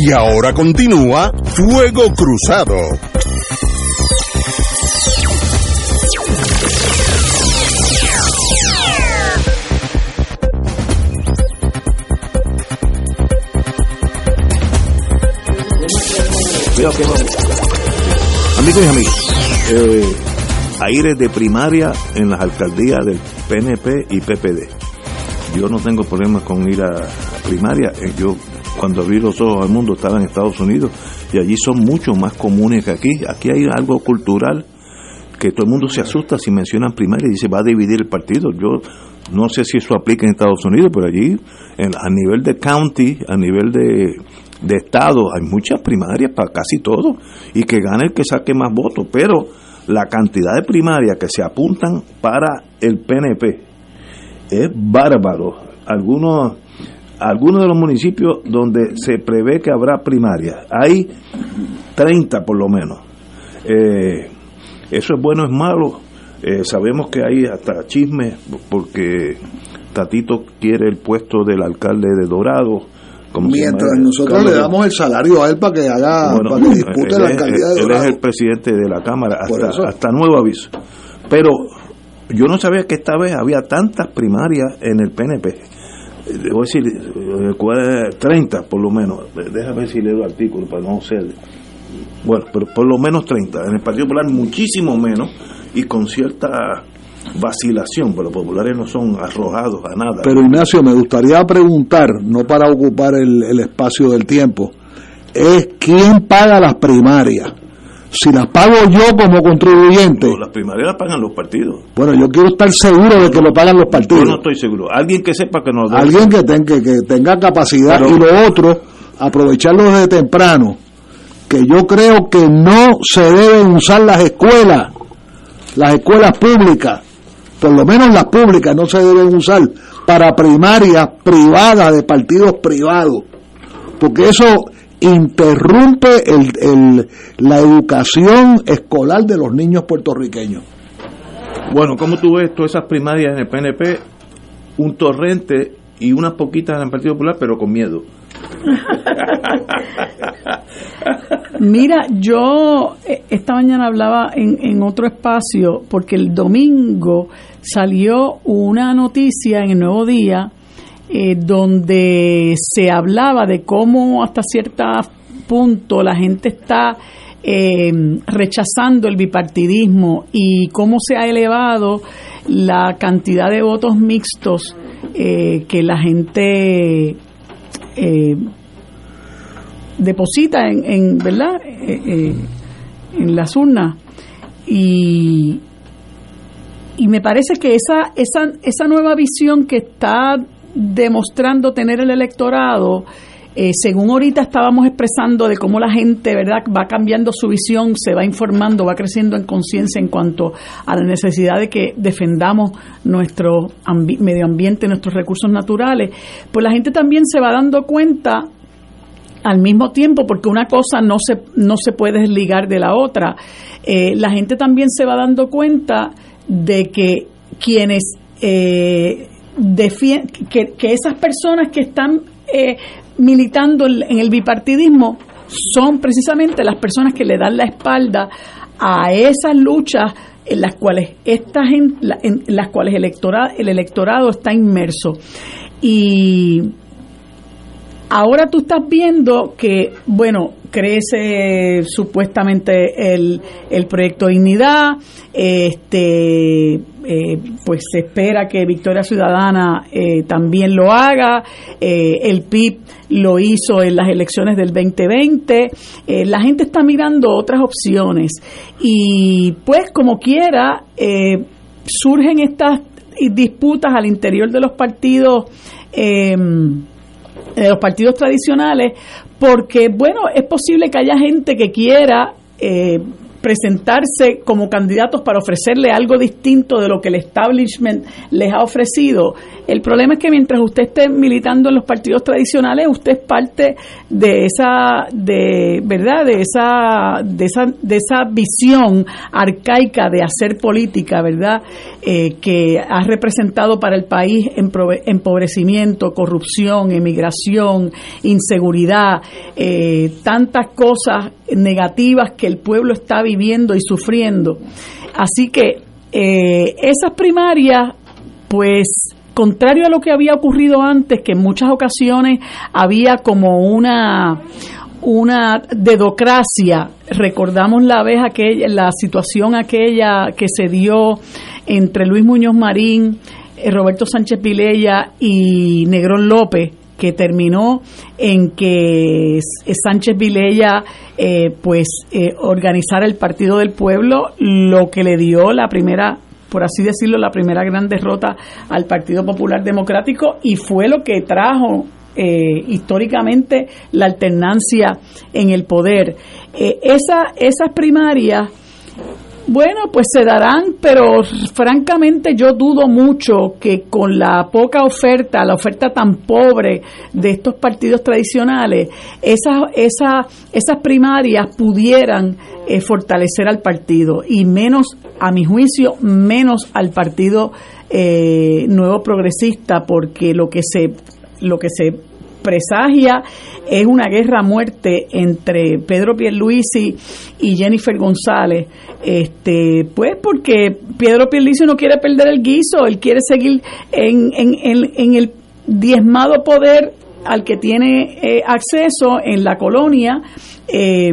Y ahora continúa Fuego Cruzado. Amigos y amigas, eh, aires de primaria en las alcaldías del PNP y PPD. Yo no tengo problemas con ir a primaria. Eh, Yo cuando abrí los ojos al mundo estaba en Estados Unidos y allí son mucho más comunes que aquí. Aquí hay algo cultural que todo el mundo se asusta si mencionan primaria y dice va a dividir el partido. Yo no sé si eso aplica en Estados Unidos, pero allí a nivel de county, a nivel de, de estado, hay muchas primarias para casi todo y que gane el que saque más votos, pero la cantidad de primarias que se apuntan para el PNP es bárbaro. Algunos, algunos de los municipios donde se prevé que habrá primarias, hay 30 por lo menos. Eh, eso es bueno, es malo. Eh, sabemos que hay hasta chismes porque Tatito quiere el puesto del alcalde de Dorado. Mientras llama, nosotros Carlos- le damos el salario a él para que haga, bueno, para que dispute él la es- alcaldía de él es el presidente de la Cámara, hasta, hasta nuevo aviso. Pero yo no sabía que esta vez había tantas primarias en el PNP. Eh, Debo decir, eh, cuál- 30 por lo menos. Déjame ver si leo el artículo para no ser. Bueno, pero por lo menos 30. En el Partido Popular muchísimo menos y con cierta vacilación, pero los populares no son arrojados a nada. Pero Ignacio, me gustaría preguntar, no para ocupar el, el espacio del tiempo, es quién paga las primarias. Si las pago yo como contribuyente, No, las primarias las pagan los partidos. bueno, yo quiero estar seguro de que lo pagan los Yo partidos. no estoy seguro. Alguien que sepa que nos Alguien que, ten- que, que tenga capacidad Pero- y lo otro, aprovecharlo desde temprano, que yo creo que no se deben usar las escuelas, las escuelas públicas, por lo menos las públicas no se deben usar para primarias privadas de partidos privados, porque eso interrumpe el, el- la educación escolar de los niños puertorriqueños. Bueno, ¿cómo tú ves todas esas primarias en el PNP? Un torrente y unas poquitas en el Partido Popular, pero con miedo. Mira, yo eh, esta mañana hablaba en, otro espacio porque el domingo salió una noticia en el Nuevo Día eh, donde se hablaba de cómo hasta cierto punto la gente está eh, rechazando el bipartidismo y cómo se ha elevado la cantidad de votos mixtos que la gente eh, deposita en, en verdad Eh, eh, en las urnas y y me parece que esa esa esa nueva visión que está demostrando tener el electorado eh, según ahorita estábamos expresando de cómo la gente verdad va cambiando su visión se va informando va creciendo en conciencia en cuanto a la necesidad de que defendamos nuestro medio ambiente nuestros recursos naturales pues la gente también se va dando cuenta al mismo tiempo, porque una cosa no se, no se puede desligar de la otra, eh, la gente también se va dando cuenta de que quienes eh, que, que esas personas que están eh, militando en, el bipartidismo son precisamente las personas que le dan la espalda a esas luchas en las cuales esta en las cuales el electorado, el electorado está inmerso. Y ahora tú estás viendo que, bueno, crece supuestamente el, el proyecto Dignidad, este, eh, pues se espera que Victoria Ciudadana eh, también lo haga, eh, el PIB lo hizo en las elecciones del 2020, la gente está mirando otras opciones. Y pues como quiera surgen estas disputas al interior de los partidos de los partidos tradicionales porque, bueno, es posible que haya gente que quiera eh, presentarse como candidatos para ofrecerle algo distinto de lo que el establishment les ha ofrecido. El problema es que mientras usted esté militando en los partidos tradicionales, usted es parte de esa, de verdad, de esa, de esa, de esa visión arcaica de hacer política, verdad, eh, que ha representado para el país empobrecimiento, corrupción, emigración, inseguridad, eh, tantas cosas negativas que el pueblo está viviendo y sufriendo. Así que eh, esas primarias, pues contrario a lo que había ocurrido antes, que en muchas ocasiones había como una una dedocracia. Recordamos la vez aquella, la situación aquella que se dio entre Luis Muñoz Marín, eh, Roberto Sánchez Vilella y Negrón López, que terminó en que Sánchez Vilella eh, pues eh, organizara el Partido del Pueblo, lo que le dio la primera por así decirlo, la primera gran derrota al Partido Popular Democrático y fue lo que trajo eh, históricamente la alternancia en el poder. esa, esas primarias bueno, pues se darán, pero francamente yo dudo mucho que con la poca oferta, la oferta tan pobre de estos partidos tradicionales, esas, esas, esas primarias pudieran eh, fortalecer al partido. Y menos, a mi juicio, menos al partido eh, nuevo progresista, porque lo que se lo que se presagia es una guerra a muerte entre Pedro Pierluisi y Jennifer González, este, pues porque Pedro Pierluisi no quiere perder el guiso, él quiere seguir en, en, en, el diezmado poder al que tiene eh, acceso en la colonia. Eh,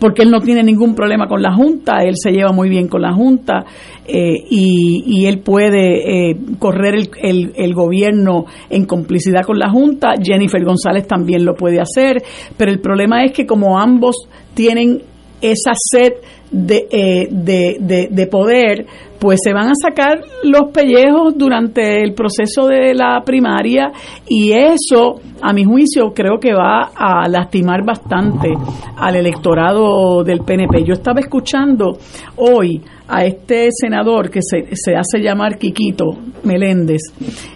porque él no tiene ningún problema con la Junta, él se lleva muy bien con la Junta eh, y, él puede eh, correr el, el, gobierno en complicidad con la Junta, Jennifer González también lo puede hacer, pero el problema es que como ambos tienen esa sed de, eh, de, de, poder, pues se van a sacar los pellejos durante el proceso de la primaria y eso, a mi juicio, creo que va a lastimar bastante al electorado del PNP. Yo estaba escuchando hoy a este senador que se, se hace llamar Quiquito Meléndez,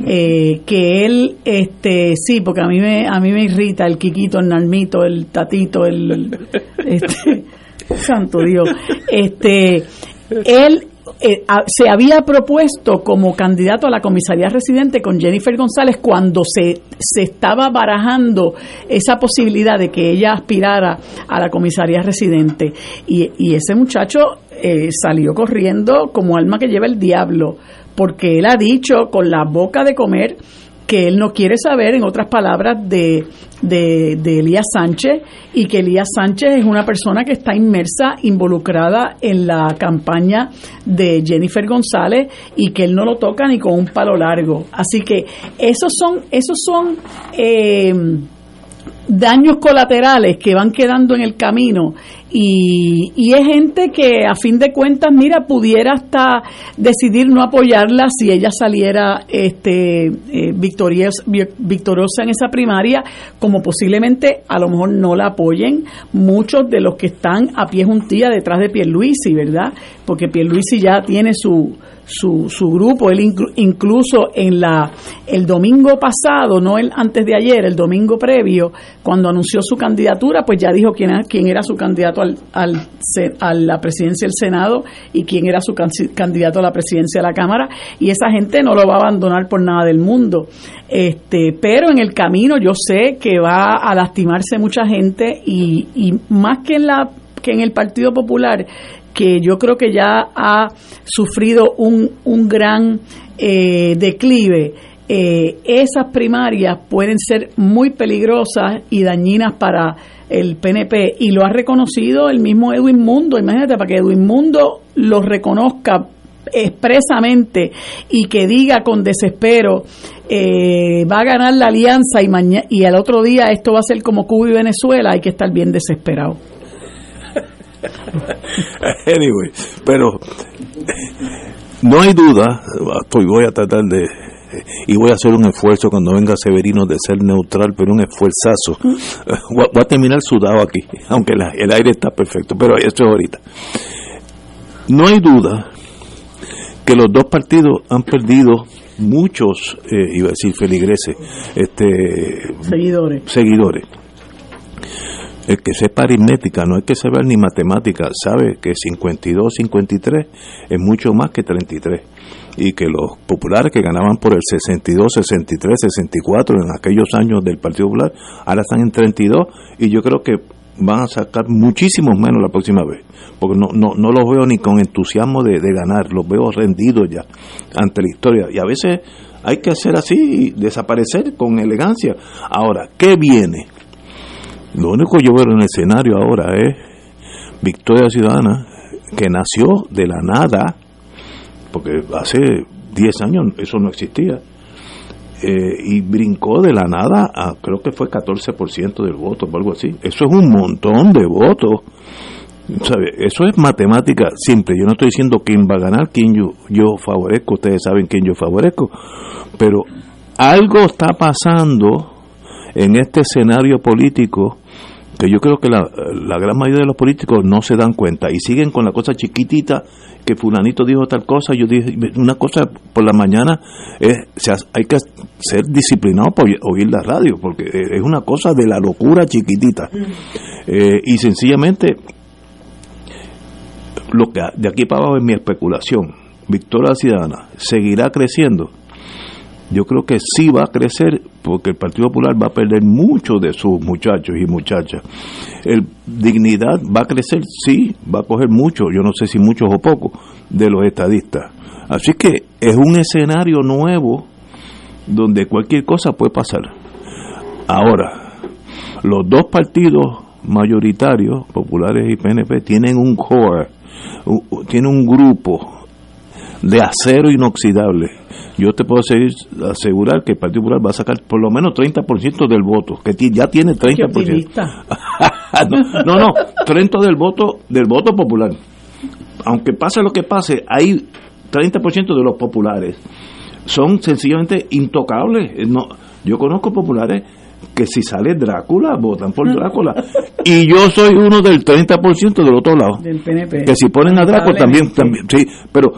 eh, que él, este, sí, porque a mí me, a mí me irrita el Quiquito, el Nalmito, el Tatito, el, este, santo Dios, este, él eh, se había propuesto como candidato a la comisaría residente con Jennifer González cuando se, se estaba barajando esa posibilidad de que ella aspirara a la comisaría residente. Y, y ese muchacho eh, salió corriendo como alma que lleva el diablo, porque él ha dicho con la boca de comer que él no quiere saber, en otras palabras, de, de, Elías Sánchez y que Elías Sánchez es una persona que está inmersa, involucrada en la campaña de Jennifer González y que él no lo toca ni con un palo largo. Así que esos son, esos son eh, daños colaterales que van quedando en el camino y, y, es gente que a fin de cuentas, mira, pudiera hasta decidir no apoyarla si ella saliera este, eh, victoriosa, en esa primaria, como posiblemente a lo mejor no la apoyen muchos de los que están a pie juntilla detrás de Pierluisi, ¿verdad? Porque Pierluisi ya tiene su, su, su grupo. Él incluso en la el domingo pasado, no el antes de ayer, el domingo previo, cuando anunció su candidatura, pues ya dijo quién, quién era su candidato al, al, a la presidencia del Senado y quién era su candidato a la presidencia de la Cámara. Y esa gente no lo va a abandonar por nada del mundo. Este, pero en el camino yo sé que va a lastimarse mucha gente y, y más que en la que en el Partido Popular que yo creo que ya ha sufrido un, un gran eh, declive, eh, esas primarias pueden ser muy peligrosas y dañinas para el PNP y lo ha reconocido el mismo Edwin Mundo. Imagínate, para que Edwin Mundo lo reconozca expresamente y que diga con desespero eh, va a ganar la alianza y mañana y al otro día esto va a ser como Cuba y Venezuela hay que estar bien desesperado anyway pero no hay duda estoy voy a tratar de y voy a hacer un esfuerzo cuando venga Severino de ser neutral, pero un esfuerzazo. Voy a terminar sudado aquí, aunque el aire está perfecto, pero esto es ahorita. No hay duda que los dos partidos han perdido muchos, eh, iba a decir feligreses, este, seguidores. seguidores. El que sepa aritmética, no hay que saber ni matemática, sabe que 52, 53 es mucho más que 33 y que los populares que ganaban por el 62, 63, 64 en aquellos años del Partido Popular, ahora están en 32 y yo creo que van a sacar muchísimos menos la próxima vez, porque no, no, no los veo ni con entusiasmo de, ganar, los veo rendidos ya ante la historia y a veces hay que hacer así, desaparecer con elegancia. Ahora, ¿qué viene? Lo único que yo veo en el escenario ahora es Victoria Ciudadana, que nació de la nada, porque hace 10 años eso no existía, eh, y brincó de la nada a creo que fue 14% del voto o algo así. Eso es un montón de votos. Eso es matemática simple. Yo no estoy diciendo quién va a ganar, quién yo, yo favorezco. Ustedes saben quién yo favorezco. Pero algo está pasando en este escenario político que yo creo que la, la gran mayoría de los políticos no se dan cuenta y siguen con la cosa chiquitita que fulanito dijo tal cosa, yo dije una cosa por la mañana, es, hay que ser disciplinado por oír la radio, porque es una cosa de la locura chiquitita. Eh, y sencillamente, lo que de aquí para abajo es mi especulación. Victoria Ciudadana seguirá creciendo yo creo que sí va a crecer porque el Partido Popular va a perder muchos de sus muchachos y muchachas. El Dignidad va a crecer, sí, va a coger mucho, yo no sé si muchos o pocos, de los estadistas. Así que es un escenario nuevo donde cualquier cosa puede pasar. Ahora, los dos partidos mayoritarios, populares y PNP, tienen un core, tienen un grupo de acero inoxidable yo te puedo seguir, asegurar que el Partido Popular va a sacar por lo menos 30% del voto, que ya tiene 30%. no, no, 30 del voto del voto popular. Aunque pase lo que pase, hay 30% de los populares son sencillamente intocables. Eh, no, yo conozco populares que si sale Drácula, votan por Drácula. y yo soy uno del 30% del otro lado. Del PNP. Que si ponen a Drácula también, también, sí, pero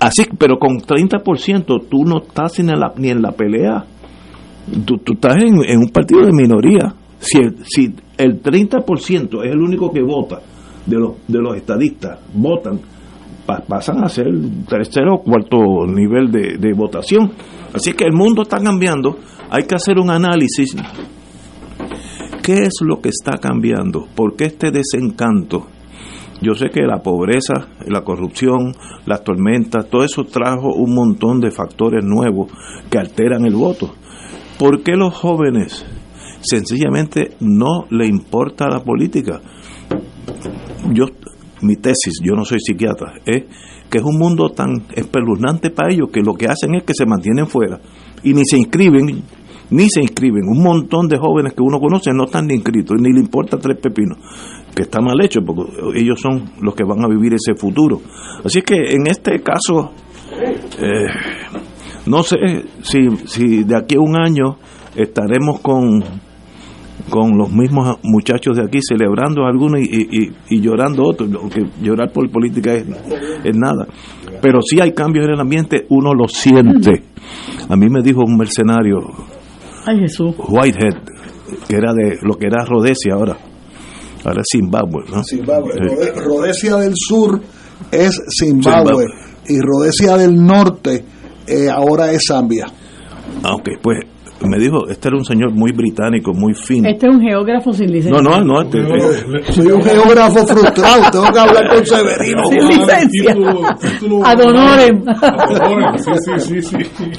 Así, pero con 30% tú no estás ni en la, ni en la pelea. Tú, estás en, un partido de minoría. Si el, si el 30% es el único que vota de los, de los estadistas, votan, pasan a ser tercero o cuarto nivel de, de votación. Así que el mundo está cambiando. Hay que hacer un análisis. ¿Qué es lo que está cambiando? ¿Por qué este desencanto? Yo sé que la pobreza, la corrupción, las tormentas, todo eso trajo un montón de factores nuevos que alteran el voto. ¿Por qué los jóvenes sencillamente no le importa la política? Yo, mi tesis, yo no soy psiquiatra, es que es un mundo tan espeluznante para ellos que lo que hacen es que se mantienen fuera y ni se inscriben ni se inscriben. Un montón de jóvenes que uno conoce no están ni inscritos, ni le importa tres pepinos, que está mal hecho, porque ellos son los que van a vivir ese futuro. Así que en este caso, eh, no sé si, si de aquí a un año estaremos con con los mismos muchachos de aquí celebrando algunos y, y, llorando otros, que llorar por política es, es, nada. Pero si hay cambios en el ambiente, uno lo siente. A mí me dijo un mercenario Whitehead, que era de lo que era Rhodesia ahora. Ahora es Zimbabue, ¿no? Zimbabue. Rhodesia del sur es Zimbabue, y Rhodesia del norte eh, ahora es Zambia. Aunque ah, pues me dijo, este era un señor muy británico, muy fino. Este es un geógrafo sin licencia. No, no, no. Este, este soy un geógrafo frustrado, tengo que hablar con Severino. Sin licencia. Ad honorem.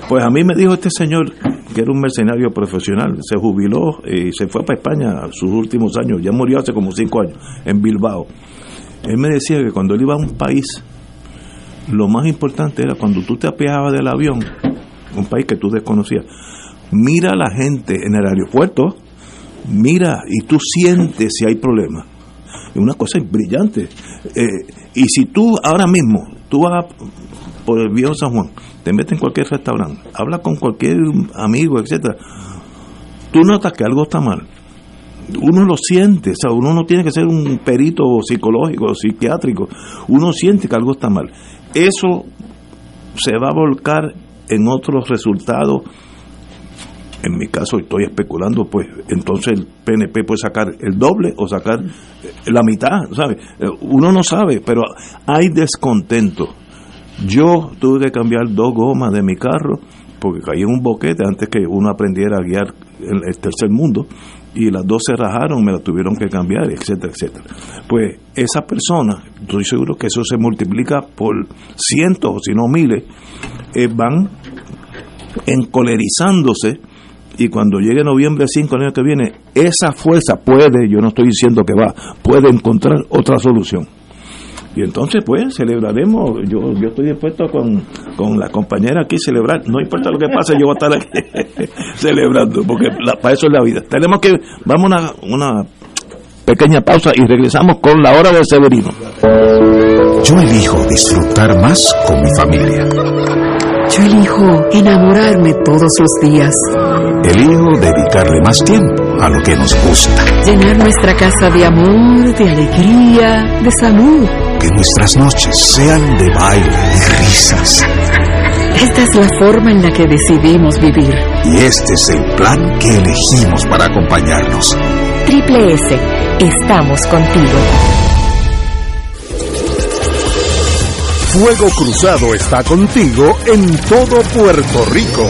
Pues a mí me dijo este señor era un mercenario profesional, se jubiló y se fue para España sus últimos años, ya murió hace como cinco años, en Bilbao. Él me decía que cuando él iba a un país, lo más importante era cuando tú te apeabas del avión, un país que tú desconocías, mira a la gente en el aeropuerto, mira y tú sientes si hay problemas. Es una cosa brillante. Eh, y si tú ahora mismo, tú vas por el viejo San Juan, te metes en cualquier restaurante, habla con cualquier amigo, etcétera, tú notas que algo está mal. Uno lo siente, o sea, uno no tiene que ser un perito psicológico psiquiátrico, uno siente que algo está mal. Eso se va a volcar en otros resultados en mi caso estoy especulando, pues entonces el PNP puede sacar el doble o sacar la mitad, ¿sabe? Uno no sabe, pero hay descontento. Yo tuve que cambiar dos gomas de mi carro porque caí en un boquete antes que uno aprendiera a guiar el, el tercer mundo y las dos se rajaron, me las tuvieron que cambiar, etcétera, etcétera. Pues esa persona, estoy seguro que eso se multiplica por cientos, si no miles, eh, van encolerizándose y cuando llegue noviembre 5 el año que viene, esa fuerza puede, yo no estoy diciendo que va, puede encontrar otra solución. Y entonces, pues, celebraremos. Yo, yo estoy dispuesto con, con la compañera aquí a celebrar. No importa lo que pase, yo voy a estar aquí celebrando, porque para eso es la vida. Tenemos que, vamos a una, una pequeña pausa y regresamos con la hora del Severino. Yo elijo disfrutar más con mi familia. Yo elijo enamorarme todos los días. Elijo dedicarle más tiempo a lo que nos gusta. Llenar nuestra casa de amor, de alegría, de salud. Que nuestras noches sean de baile y risas. Esta es la forma en la que decidimos vivir. Y este es el plan que elegimos para acompañarnos. Triple S, estamos contigo. Fuego Cruzado está contigo en todo Puerto Rico.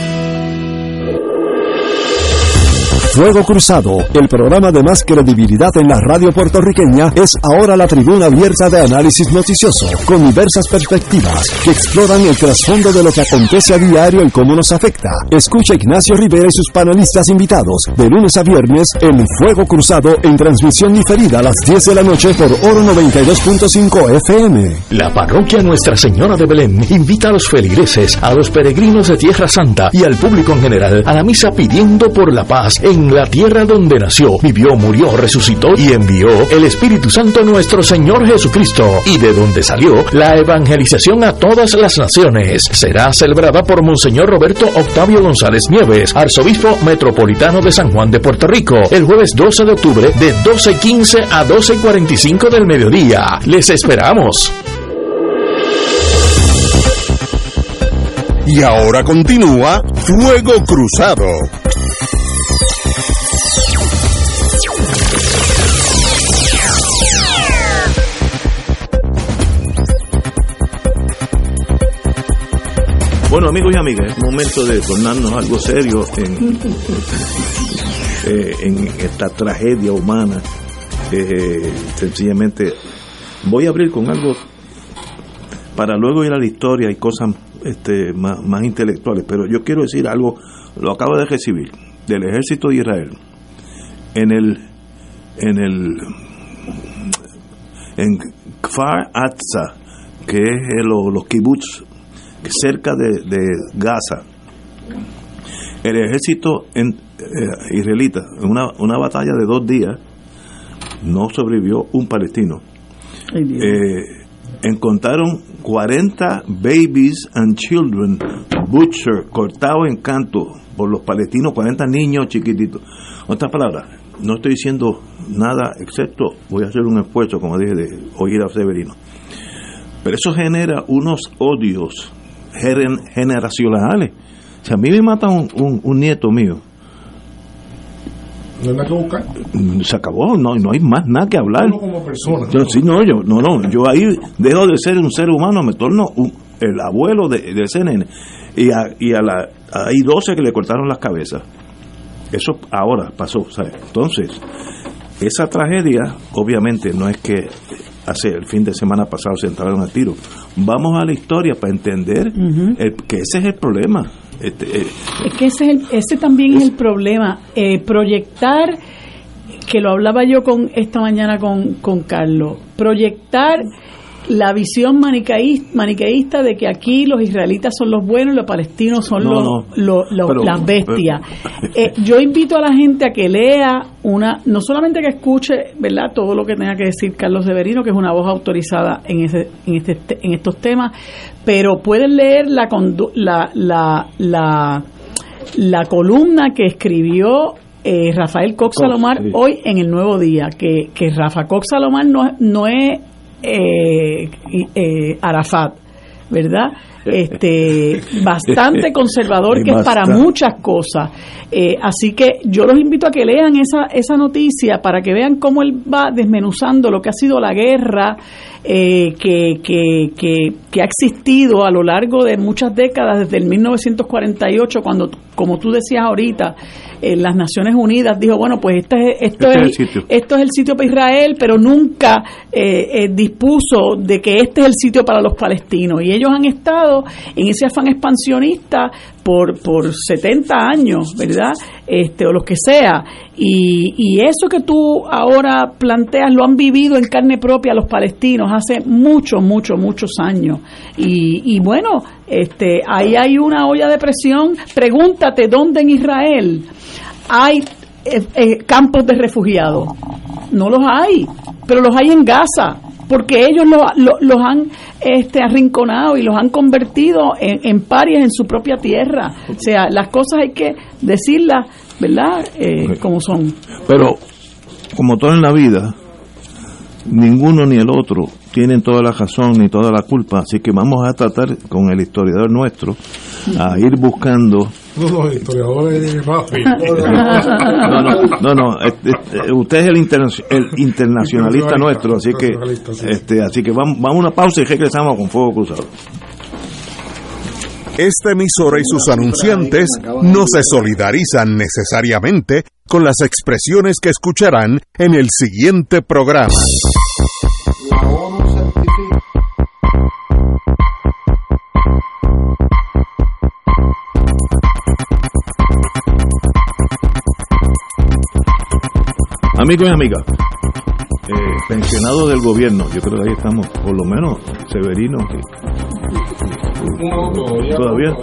Fuego Cruzado, el programa de más credibilidad en la radio puertorriqueña, es ahora la tribuna abierta de análisis noticioso, con diversas perspectivas que exploran el trasfondo de lo que acontece a diario y cómo nos afecta. Escucha Ignacio Rivera y sus panelistas invitados de lunes a viernes en Fuego Cruzado en transmisión diferida a las 10 de la noche por Oro 92.5 FM. La parroquia Nuestra Señora de Belén invita a los feligreses, a los peregrinos de Tierra Santa y al público en general a la misa pidiendo por la paz en la tierra donde nació, vivió, murió, resucitó y envió el Espíritu Santo nuestro Señor Jesucristo y de donde salió la evangelización a todas las naciones. Será celebrada por Monseñor Roberto Octavio González Nieves, arzobispo metropolitano de San Juan de Puerto Rico, el jueves 12 de octubre de 12.15 a 12.45 del mediodía. Les esperamos. Y ahora continúa Fuego Cruzado. Bueno, amigos y amigas, es momento de tornarnos algo serio en, eh, esta tragedia humana. Eh, sencillamente, voy a abrir con algo para luego ir a la historia y cosas este, más, más intelectuales, pero yo quiero decir algo, lo acabo de recibir, del ejército de Israel. En el, en el en Kfar Atza, que es los kibbutz cerca de, Gaza. El ejército en, eh, israelita, en una, una batalla de dos días, no sobrevivió un palestino. Eh, encontraron 40 babies and children butcher, cortados en canto por los palestinos, 40 niños chiquititos. Otras palabras, no estoy diciendo nada excepto voy a hacer un esfuerzo, como dije, de oír a Severino. Pero eso genera unos odios generacionales. Si a mí me mata un nieto mío, no hay nada que buscar. Se acabó, no, no hay más nada que hablar. como persona. Yo, sí, no, yo, no, no, yo ahí dejo de ser un ser humano, me torno el abuelo de, de ese nene. Y, a, y a la, hay 12 que le cortaron las cabezas. Eso ahora pasó, ¿sabes? Entonces, esa tragedia, obviamente, no es que hace el fin de semana pasado se entraron a tiro. Vamos a la historia para entender que ese es el problema. Este, eh, es que ese, ese también es, el problema. Eh, proyectar, que lo hablaba yo con esta mañana con, con Carlos, proyectar la visión maniqueísta, de que aquí los israelitas son los buenos y los palestinos son los, las bestias. Eh, yo invito a la gente a que lea una, no solamente que escuche, ¿verdad? Todo lo que tenga que decir Carlos Severino, que es una voz autorizada en ese, en este, en estos temas, pero pueden leer la, la, la, la, columna que escribió eh, Rafael Cox Salomar hoy en el Nuevo Día, que, que Rafa Cox Salomar no, no es eh, eh, Arafat, ¿verdad? Este, bastante conservador que es para muchas cosas. Eh, así que yo los invito a que lean esa, esa noticia para que vean cómo él va desmenuzando lo que ha sido la guerra eh, que, que, que, que, ha existido a lo largo de muchas décadas, desde el 1948, cuando, como tú decías ahorita, en las Naciones Unidas dijo, bueno, pues este, esto, este es, el esto es el sitio para Israel, pero nunca eh, dispuso de que este es el sitio para los palestinos. Y ellos han estado en ese afán expansionista por, por 70 años, ¿verdad? Este, o lo que sea. Y, eso que tú ahora planteas lo han vivido en carne propia los palestinos hace muchos, muchos, muchos años. Y, y bueno, este, ahí hay una olla de presión. Pregúntate dónde en Israel hay eh, eh, campos de refugiados. No los hay, pero los hay en Gaza porque ellos los han este, arrinconado y los han convertido en, en, parias en su propia tierra. O sea, las cosas hay que decirlas, ¿verdad? Eh, como son. Pero, como todo en la vida, ninguno ni el otro tienen toda la razón ni toda la culpa, así que vamos a tratar con el historiador nuestro a ir buscando no, no, historiadores no, no, no, no, usted es el, el internacionalista nuestro, así que este, así que vamos, vamos a una pausa y regresamos con Fuego Cruzado. Esta emisora y sus anunciantes no se solidarizan necesariamente con las expresiones que escucharán en el siguiente programa. Amigos y amigas, eh, pensionado del gobierno, yo creo que ahí estamos, por lo menos Severino. Todavía,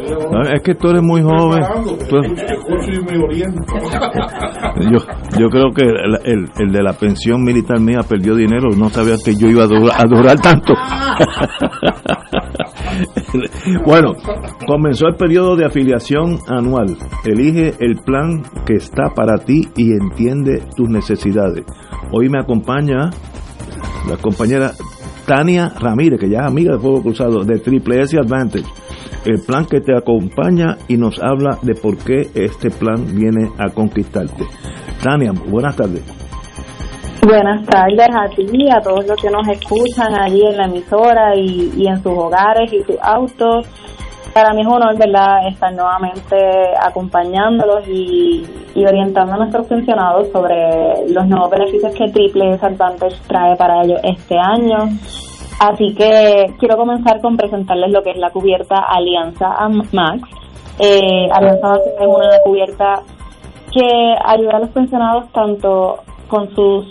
es que tú eres muy joven. yo, yo creo que el, el, de la pensión militar mía perdió dinero, no sabía que yo iba a durar, a durar tanto. bueno, comenzó el periodo de afiliación anual. Elige el plan que está para ti y entiende tus necesidades. Hoy me acompaña la compañera Tania Ramírez, que ya es amiga de Fuego Cruzado, de Triple S Advantage. El plan que te acompaña y nos habla de por qué este plan viene a conquistarte. Tania, buenas tardes. Buenas tardes a ti y a todos los que nos escuchan allí en la emisora y, y en sus hogares y sus autos. Para mí es un honor, ¿verdad?, estar nuevamente acompañándolos y, orientando a nuestros funcionados sobre los nuevos beneficios que Triple Advantage trae para ellos este año. Así que quiero comenzar con presentarles lo que es la cubierta Alianza Max. Eh, Alianza Max es una cubierta que ayuda a los pensionados tanto con sus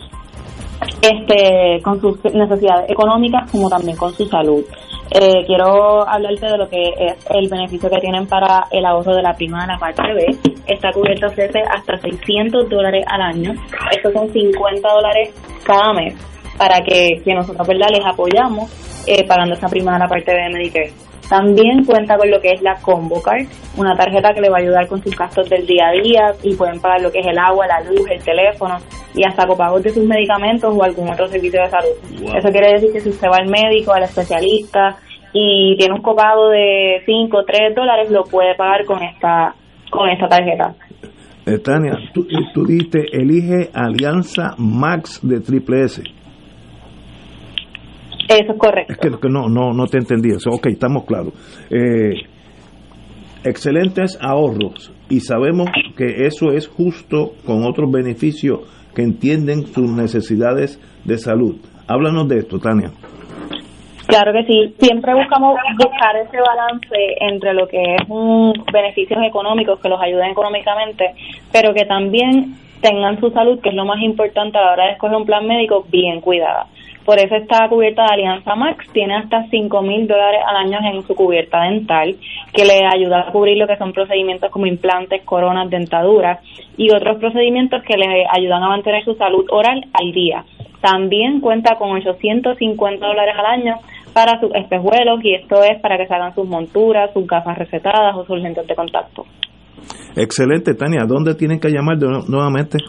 este, con sus necesidades económicas como también con su salud. Eh, quiero hablarte de lo que es el beneficio que tienen para el ahorro de la prima de la parte B. Está cubierto ofrece hasta 600 dólares al año. Estos son 50 dólares cada mes para que, que nosotros ¿verdad? les apoyamos eh, pagando esa prima de la parte B de Medicare. También cuenta con lo que es la Combo Card, una tarjeta que le va a ayudar con sus gastos del día a día y pueden pagar lo que es el agua, la luz, el teléfono y hasta copagos de sus medicamentos o algún otro servicio de salud. Eso quiere decir que si usted va al médico, al especialista y tiene un copago de 5 o 3 dólares, lo puede pagar con esta, con esta tarjeta. Eh, Tania, tú, tú dijiste, elige Alianza Max de Triple S. Eso es correcto. Es que, no, no, no te entendí eso. Ok, estamos claros. Eh, excelentes ahorros y sabemos que eso es justo con otros beneficios que entienden sus necesidades de salud. Háblanos de esto, Tania. Claro que sí, siempre buscamos buscar ese balance entre lo que es un beneficios económicos que los ayuden económicamente, pero que también tengan su salud, que es lo más importante a la hora de escoger un plan médico bien cuidada. Por eso está cubierta de Alianza Max, tiene hasta 5 mil dólares al año en su cubierta dental, que le ayuda a cubrir lo que son procedimientos como implantes, coronas, dentaduras y otros procedimientos que le ayudan a mantener su salud oral al día. También cuenta con 850 dólares al año para sus espejuelos y esto es para que se hagan sus monturas, sus gafas recetadas o sus lentes de contacto. Excelente, Tania. ¿Dónde tienen que llamar nuevamente?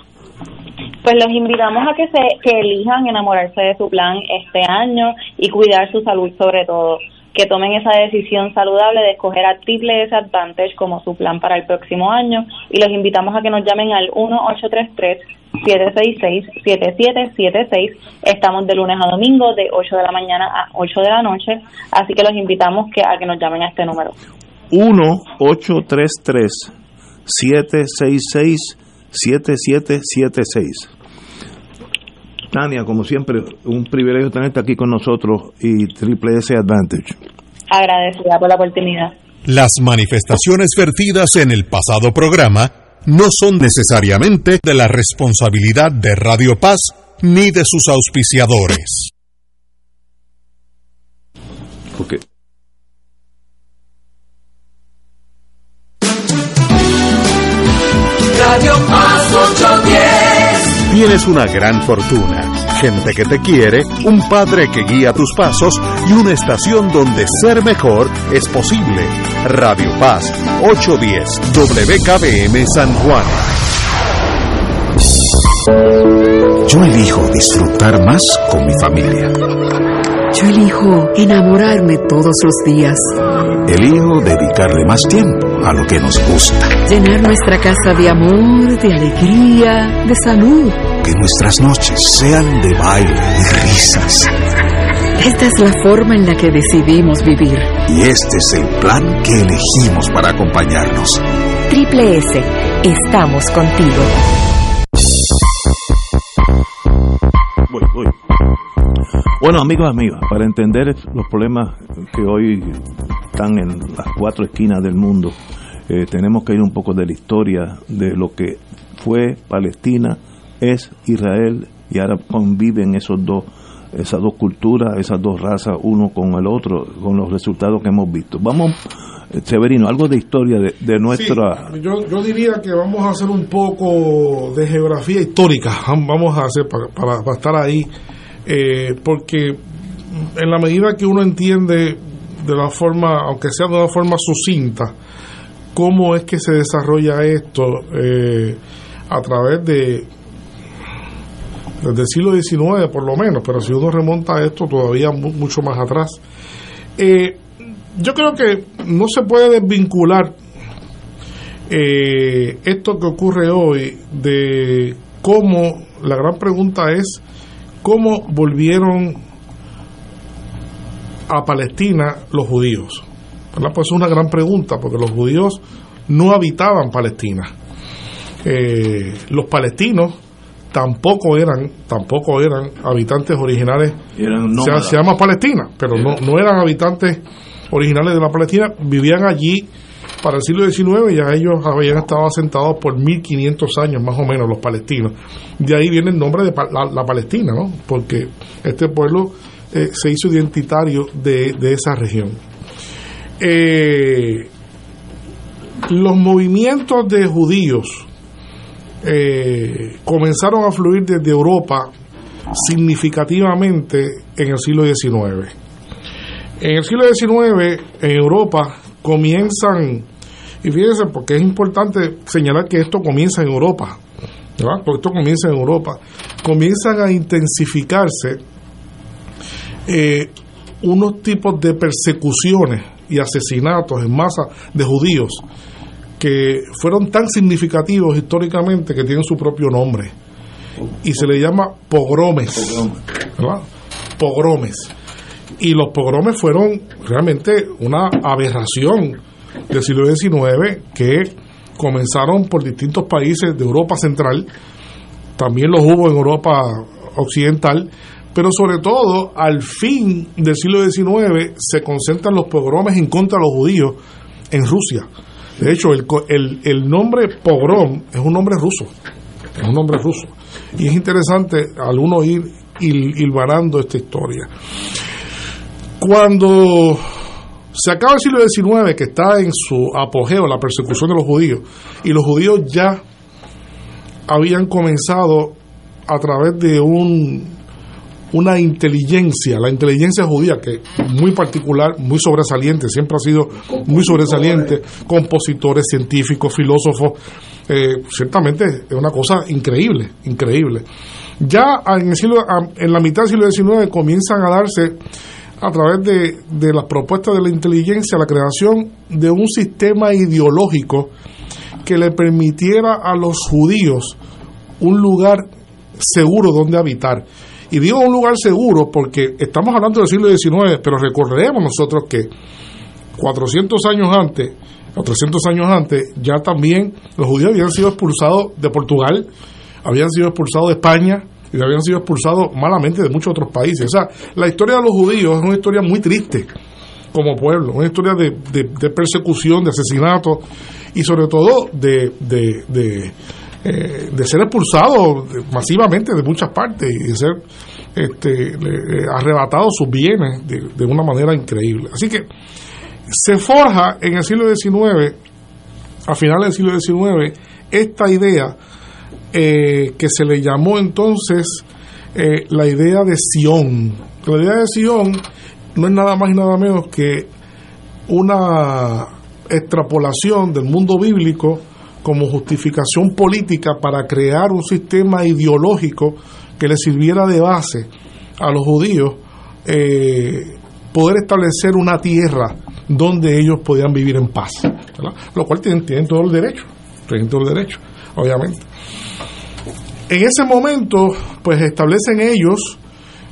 Pues los invitamos a que se que elijan enamorarse de su plan este año y cuidar su salud sobre todo. Que tomen esa decisión saludable de escoger a Triple S Advantage como su plan para el próximo año y los invitamos a que nos llamen al 1833 766-7776. Estamos de lunes a domingo de 8 de la mañana a 8 de la noche, así que los invitamos que, a que nos llamen a este número. 1-833-766-7776. Tania, como siempre, un privilegio tenerte aquí con nosotros y Triple S Advantage. Agradecida por la oportunidad. Las manifestaciones vertidas en el pasado programa no son necesariamente de la responsabilidad de Radio Paz ni de sus auspiciadores. Okay. Radio Paz 810. Tienes una gran fortuna, gente que te quiere, un padre que guía tus pasos y una estación donde ser mejor es posible. Radio Paz 810 WKBM San Juan. Yo elijo disfrutar más con mi familia. Yo elijo enamorarme todos los días. Elijo dedicarle más tiempo a lo que nos gusta. Llenar nuestra casa de amor, de alegría, de salud. Que nuestras noches sean de baile y risas. Esta es la forma en la que decidimos vivir. Y este es el plan que elegimos para acompañarnos. Triple S, estamos contigo. Voy, voy. Bueno, amigos, amigas, para entender los problemas que hoy están en las cuatro esquinas del mundo, eh, tenemos que ir un poco de la historia de lo que fue Palestina, es Israel y ahora conviven esos dos esas dos culturas, esas dos razas, uno con el otro, con los resultados que hemos visto. Vamos, eh, Severino, algo de historia de, de nuestra... Sí, yo, yo, diría que vamos a hacer un poco de geografía histórica, vamos a hacer para, para, para estar ahí, eh, porque en la medida que uno entiende de la forma, aunque sea de una forma sucinta, cómo es que se desarrolla esto eh, a través de desde el siglo XIX por lo menos, pero si uno remonta a esto todavía mucho más atrás. Eh, yo creo que no se puede desvincular eh, esto que ocurre hoy de cómo, la gran pregunta es, cómo volvieron a Palestina los judíos. ¿verdad? Pues es una gran pregunta, porque los judíos no habitaban Palestina. Eh, los palestinos tampoco eran tampoco eran habitantes originales eran se, se, llama Palestina pero no, no eran habitantes originales de la Palestina vivían allí para el siglo XIX ya ellos habían estado asentados por 1500 años más o menos los palestinos. De ahí viene el nombre de la, Palestina, ¿no? Porque este pueblo eh, se hizo identitario de, esa región. Eh, los movimientos de judíos eh, comenzaron a fluir desde Europa significativamente en el siglo XIX. En el siglo XIX, en Europa, comienzan, y fíjense, porque es importante señalar que esto comienza en Europa, ¿verdad? Porque esto comienza en Europa, comienzan a intensificarse eh, unos tipos de persecuciones y asesinatos en masa de judíos que fueron tan significativos históricamente que tienen su propio nombre y se le llama pogromes, ¿verdad? Pogromes. Y los pogromes fueron realmente una aberración del siglo XIX que comenzaron por distintos países de Europa Central, también los hubo en Europa Occidental, pero sobre todo al fin del siglo XIX se concentran los pogromes en contra de los judíos en Rusia. De hecho, el, el, nombre pogrom es un nombre ruso, es un nombre ruso. Y es interesante al uno ir hilvanando esta historia. Cuando se acaba el siglo XIX, que está en su apogeo la persecución de los judíos, y los judíos ya habían comenzado a través de un una inteligencia, la inteligencia judía, que muy particular, muy sobresaliente, siempre ha sido muy sobresaliente, compositores, científicos, filósofos, eh, ciertamente es una cosa increíble, increíble. Ya en, el siglo, en la mitad del siglo XIX comienzan a darse a través de, de las propuestas de la inteligencia la creación de un sistema ideológico que le permitiera a los judíos un lugar seguro donde habitar. Y digo un lugar seguro porque estamos hablando del siglo XIX, pero recordemos nosotros que 400 años antes o 300 años antes, ya también los judíos habían sido expulsados de Portugal, habían sido expulsados de España y habían sido expulsados malamente de muchos otros países. O sea, la historia de los judíos es una historia muy triste como pueblo, una historia de, de, persecución, de asesinato y sobre todo de, de, eh, ser expulsados masivamente de muchas partes y de ser este, arrebatados sus bienes de una manera increíble. Así que se forja en el siglo XIX, a finales del siglo XIX, esta idea eh, que se le llamó entonces eh, la idea de Sion. La idea de Sion no es nada más y nada menos que una extrapolación del mundo bíblico como justificación política para crear un sistema ideológico que le sirviera de base a los judíos eh, poder establecer una tierra donde ellos podían vivir en paz, lo cual tienen, todo el derecho, tienen todo el derecho, obviamente. En ese momento, pues establecen ellos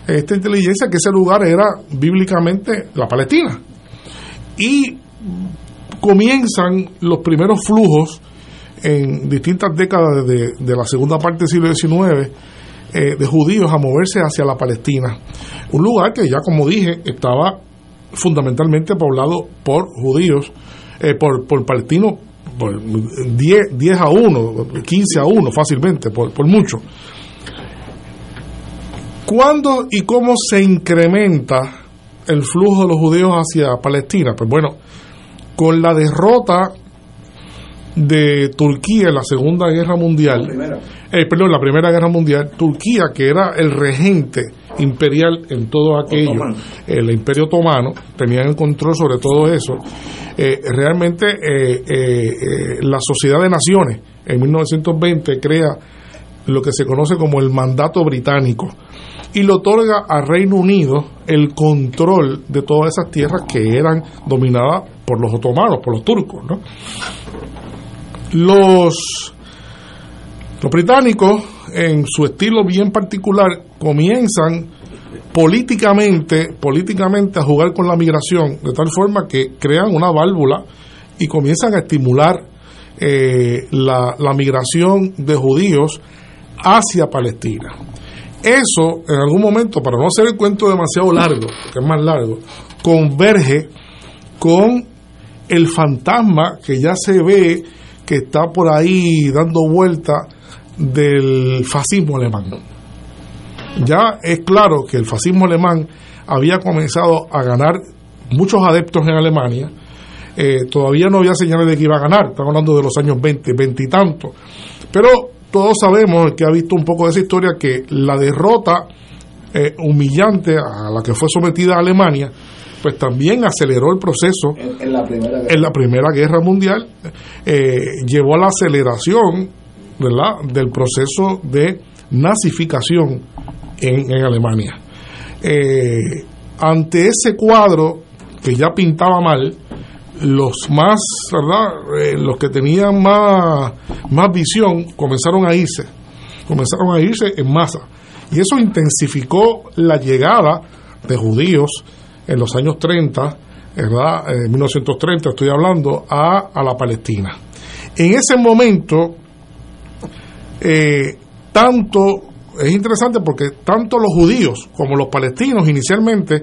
esta inteligencia que ese lugar era bíblicamente la Palestina. Y comienzan los primeros flujos en distintas décadas de, de la segunda parte del siglo XIX eh, de judíos a moverse hacia la Palestina. Un lugar que ya como dije estaba fundamentalmente poblado por judíos, eh, por, por palestinos, por 10, 10 a 1, 15 a 1 fácilmente, por, por mucho. ¿Cuándo y cómo se incrementa el flujo de los judíos hacia Palestina? Pues bueno, con la derrota de Turquía en la Segunda Guerra Mundial, eh, perdón, la Primera Guerra Mundial, Turquía, que era el regente imperial en todo aquello, el imperio otomano, tenía el control sobre todo eso, eh, realmente eh, la Sociedad de Naciones en 1920 crea lo que se conoce como el mandato británico y le otorga al Reino Unido el control de todas esas tierras que eran dominadas por los otomanos, por los turcos, ¿no? Los, los británicos, en su estilo bien particular, comienzan políticamente, políticamente a jugar con la migración, de tal forma que crean una válvula y comienzan a estimular eh, la, la migración de judíos hacia Palestina. Eso, en algún momento, para no hacer el cuento demasiado largo, que es más largo, converge con el fantasma que ya se ve que está por ahí dando vuelta del fascismo alemán. Ya es claro que el fascismo alemán había comenzado a ganar muchos adeptos en Alemania. Eh, todavía no había señales de que iba a ganar, estamos hablando de los años 20, 20 y tanto. Pero todos sabemos, el que ha visto un poco de esa historia, que la derrota eh, humillante a la que fue sometida Alemania, pues también aceleró el proceso en, la, primera en la Primera Guerra Mundial, eh, llevó a la aceleración ¿verdad? del proceso de nazificación en, Alemania. Eh, ante ese cuadro que ya pintaba mal, los más, ¿verdad? Eh, los que tenían más, más visión comenzaron a irse, comenzaron a irse en masa. Y eso intensificó la llegada de judíos en los años 30, ¿verdad? En 1930 estoy hablando, a, a la Palestina. En ese momento, eh, tanto, es interesante porque tanto los judíos como los palestinos inicialmente,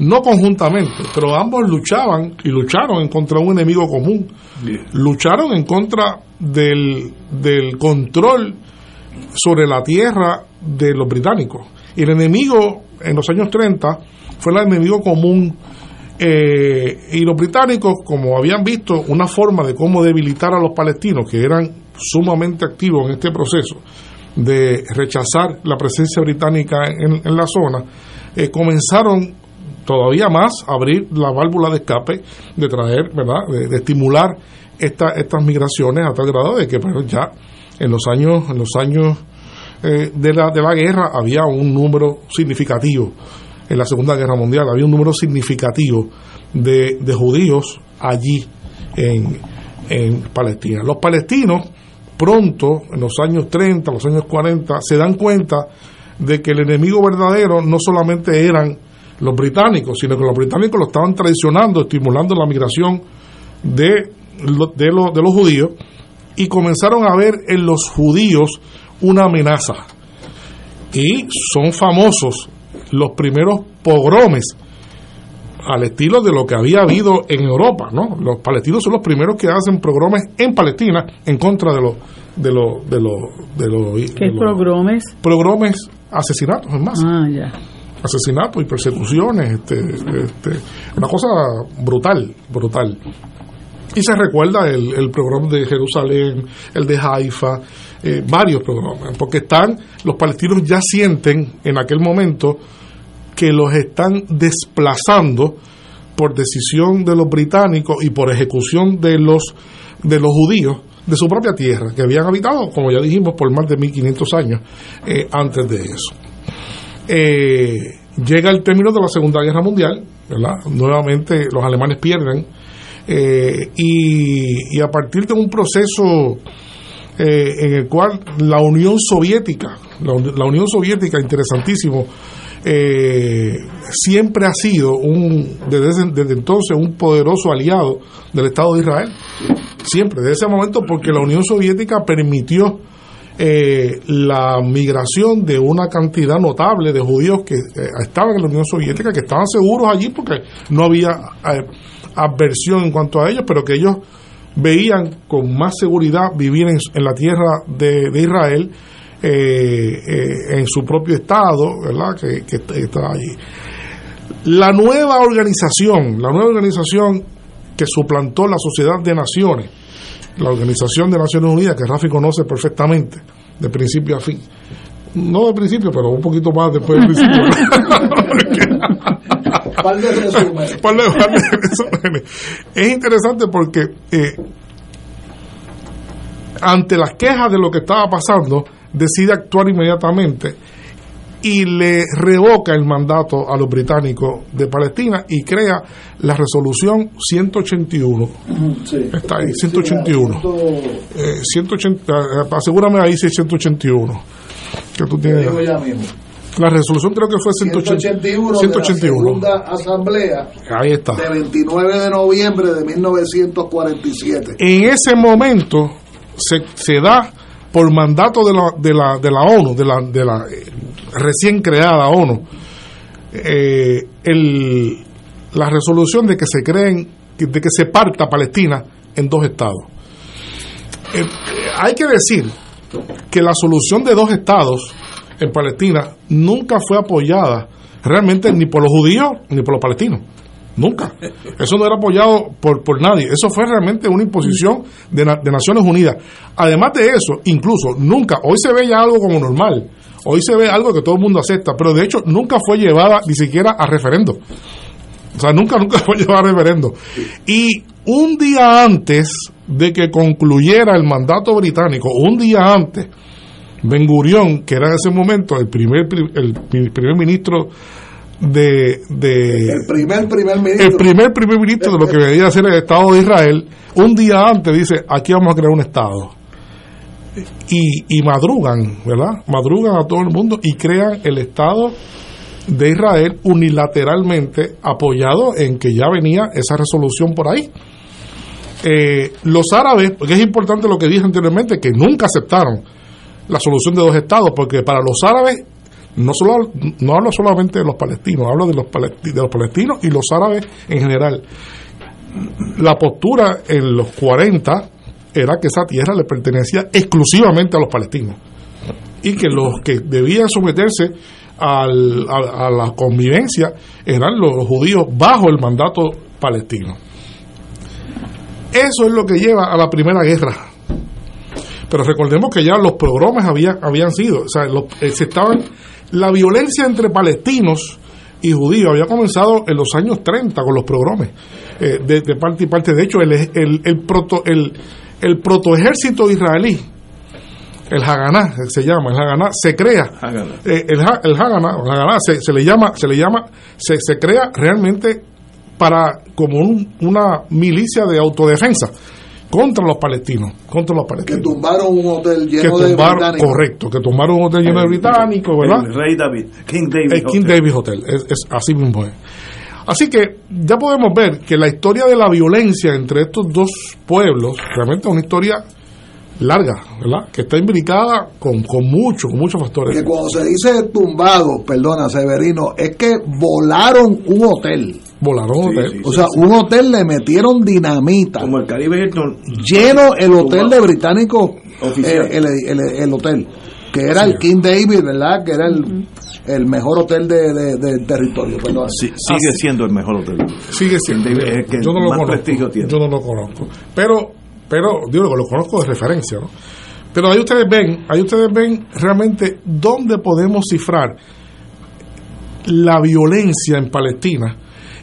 no conjuntamente, pero ambos luchaban y lucharon en contra de un enemigo común. Lucharon en contra del, del control sobre la tierra de los británicos. Y el enemigo en los años 30 fue el enemigo común. Eh, y los británicos, como habían visto una forma de cómo debilitar a los palestinos, que eran sumamente activos en este proceso de rechazar la presencia británica en, en la zona, eh, comenzaron todavía más a abrir la válvula de escape, de traer, ¿verdad?, de, estimular esta, estas migraciones a tal grado de que bueno, ya en los años, en los años eh, de, la, de la guerra había un número significativo, en la Segunda Guerra Mundial había un número significativo de, de judíos allí en, en Palestina. Los palestinos pronto, en los años 30, los años 40, se dan cuenta de que el enemigo verdadero no solamente eran los británicos, sino que los británicos lo estaban traicionando, estimulando la migración de, de, lo- de los judíos y comenzaron a ver en los judíos una amenaza. Y son famosos los primeros pogromes al estilo de lo que había habido en Europa, ¿no? Los palestinos son los primeros que hacen pogromes en Palestina en contra de los de los de los de los, ¿Qué de los progromes? pogromes, asesinatos en masa Ah, ya. asesinatos y persecuciones, este, este, una cosa brutal, brutal. Y se recuerda el, el programa de Jerusalén, el de Haifa, eh, varios programas, porque están, los palestinos ya sienten en aquel momento que los están desplazando por decisión de los británicos y por ejecución de los de los judíos de su propia tierra, que habían habitado, como ya dijimos, por más de 1500 años eh, antes de eso eh, llega el término de la Segunda Guerra Mundial, ¿verdad? Nuevamente los alemanes pierden eh, y, y a partir de un proceso en el cual la Unión Soviética, la Unión Soviética, interesantísimo, eh, siempre ha sido un desde, desde entonces un poderoso aliado del Estado de Israel, siempre, desde ese momento, porque la Unión Soviética permitió eh, la migración de una cantidad notable de judíos que eh, estaban en la Unión Soviética, que estaban seguros allí porque no había eh, adversión en cuanto a ellos, pero que ellos veían con más seguridad vivir en, la tierra de Israel, eh, eh, en su propio estado, ¿verdad? Que, que está allí. La nueva organización, la nueva organización que suplantó la Sociedad de Naciones, la Organización de Naciones Unidas, que Rafi conoce perfectamente, de principio a fin. No de principio, pero un poquito más después del principio. Es interesante porque eh, ante las quejas de lo que estaba pasando, decide actuar inmediatamente y le revoca el mandato a los británicos de Palestina y crea la resolución 181. Sí. Está ahí, 181. Eh, 180, eh, asegúrame ahí si es 181. Que tú tienes. digo ya mismo. La resolución creo que fue 181. 181 de la 181. segunda asamblea Ahí está. de 29 de noviembre de 1947. En ese momento se, se da por mandato de la, de la, de la ONU, de la, de la eh, recién creada ONU, eh, la resolución de que se creen de que se parta Palestina en dos estados. Eh, hay que decir que la solución de dos estados en Palestina nunca fue apoyada realmente ni por los judíos ni por los palestinos. Nunca. Eso no era apoyado por, por nadie. Eso fue realmente una imposición de, de, Naciones Unidas. Además de eso, incluso nunca, hoy se ve ya algo como normal. Hoy se ve algo que todo el mundo acepta, pero de hecho nunca fue llevada ni siquiera a referendo. O sea, nunca, nunca fue llevada a referendo. Y un día antes de que concluyera el mandato británico, un día antes, Ben Gurion, que era en ese momento el primer, el primer ministro de, el primer primer ministro. el primer primer ministro de lo que venía a ser el Estado de Israel un día antes dice aquí vamos a crear un Estado y, y madrugan verdad madrugan a todo el mundo y crean el Estado de Israel unilateralmente apoyado en que ya venía esa resolución por ahí. Eh, los árabes porque es importante lo que dije anteriormente que nunca aceptaron la solución de dos estados porque para los árabes no solo no hablo solamente de los palestinos, hablo de los, de los palestinos y los árabes en general. La postura en los 40 era que esa tierra le pertenecía exclusivamente a los palestinos y que los que debían someterse al, a, la convivencia eran los, judíos bajo el mandato palestino. Eso es lo que lleva a la Primera Guerra. Pero recordemos que ya los programas habían, habían sido, o sea, eh, se estaban la violencia entre palestinos y judíos había comenzado en los años 30 con los programas eh, de, parte y parte. De hecho, el, el, el, proto, el, el protoejército israelí, el Haganá se llama, el Haganá se crea, eh, el, el Haganá, se, se, le llama, se le llama, se, se crea realmente para como una milicia de autodefensa contra los palestinos, contra los palestinos. Que tumbaron un hotel lleno de británicos. Correcto, que tumbaron un hotel lleno de británicos, ¿verdad? El Rey David, King David el King David Hotel, es, así mismo es. Así que ya podemos ver que la historia de la violencia entre estos dos pueblos realmente es una historia larga, ¿verdad? Que está imbricada con, con muchos, muchos factores. Que cuando se dice tumbado, perdona, Severino, es que volaron un hotel. Volaron un hotel. o sea, un hotel le metieron dinamita. Como el Caribe Lleno el hotel de británicos, eh, el, el, hotel, que era el King David, ¿verdad? Que era el, el mejor hotel de, de, territorio. sigue siendo el mejor hotel. Sigue siendo. yo no lo conozco. Yo no lo conozco. Pero pero digo que lo conozco de referencia, ¿no? Pero ahí ustedes ven, ahí ustedes ven realmente dónde podemos cifrar la violencia en Palestina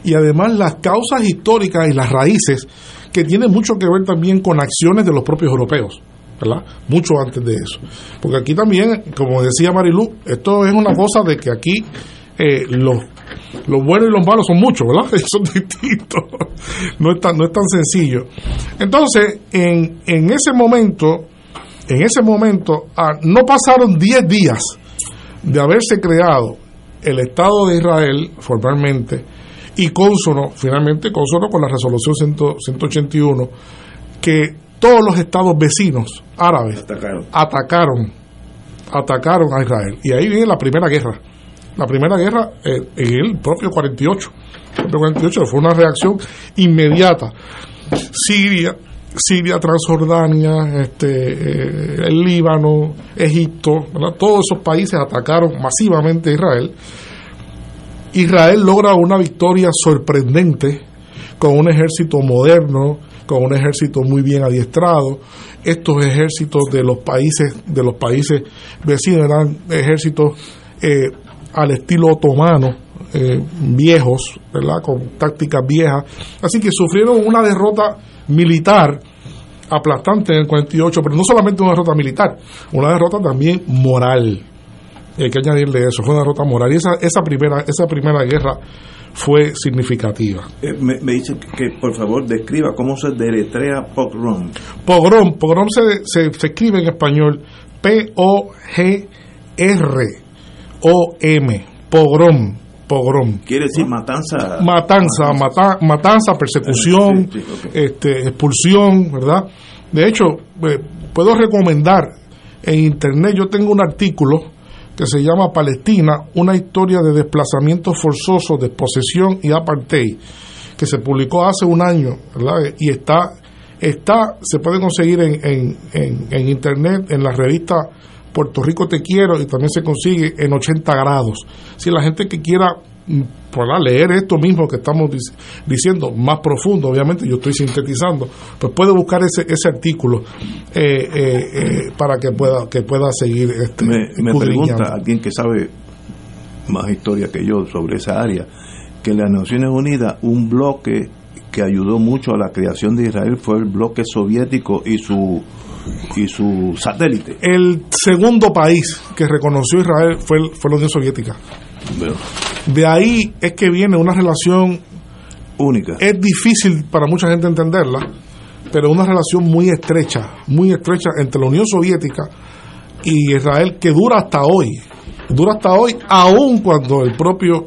y además las causas históricas y las raíces que tienen mucho que ver también con acciones de los propios europeos. ¿verdad? Mucho antes de eso. Porque aquí también, como decía Marilú, esto es una cosa de que aquí eh, los los buenos y los malos son muchos, ¿verdad? Son distintos. No es tan, no es tan sencillo. Entonces, en, en ese momento, en ese momento, ah, no pasaron 10 días de haberse creado el Estado de Israel formalmente y consono, finalmente consono con la resolución 181, que todos los estados vecinos árabes atacaron, atacaron a Israel. Y ahí viene la primera guerra la primera guerra eh, en el propio 48. El 48 fue una reacción inmediata. Siria, Siria, Transjordania, este, eh, el Líbano, Egipto, todos esos países atacaron masivamente a Israel. Israel logra una victoria sorprendente con un ejército moderno, con un ejército muy bien adiestrado. Estos ejércitos de los países de los países vecinos eran ejércitos eh, al estilo otomano, eh, viejos, ¿verdad? Con tácticas viejas. Así que sufrieron una derrota militar aplastante en el 48, pero no solamente una derrota militar, una derrota también moral. Hay que añadirle eso, fue una derrota moral. Y esa, esa, primera, esa primera guerra fue significativa. Eh, me, dice que por favor describa cómo se deletrea pogrom. Pogrom, pogrom se, se, se escribe en español P-O-G-R o-M, pogrom, pogrom. Quiere decir matanza. Matanza, matanza, persecución, este, expulsión, ¿verdad? De hecho, eh, puedo recomendar en internet, yo tengo un artículo que se llama Palestina, una historia de desplazamiento forzoso, desposesión y apartheid, que se publicó hace un año, ¿verdad? Y está, está se puede conseguir en, en, en, internet, en la revista Puerto Rico Te Quiero, y también se consigue en 80 grados. Si la gente que quiera ¿verdad? leer esto mismo que estamos dic- diciendo, más profundo, obviamente, yo estoy sintetizando, pues puede buscar ese, ese artículo eh, eh, eh, para que pueda, que pueda seguir este, me, pregunta alguien que sabe más historia que yo sobre esa área, que en las Naciones Unidas un bloque que ayudó mucho a la creación de Israel fue el bloque soviético y su y su satélite. El segundo país que reconoció Israel fue, fue la Unión Soviética. De ahí es que viene una relación única. Es difícil para mucha gente entenderla, pero una relación muy estrecha, muy estrecha entre la Unión Soviética y Israel que dura hasta hoy. Dura hasta hoy, aun cuando el propio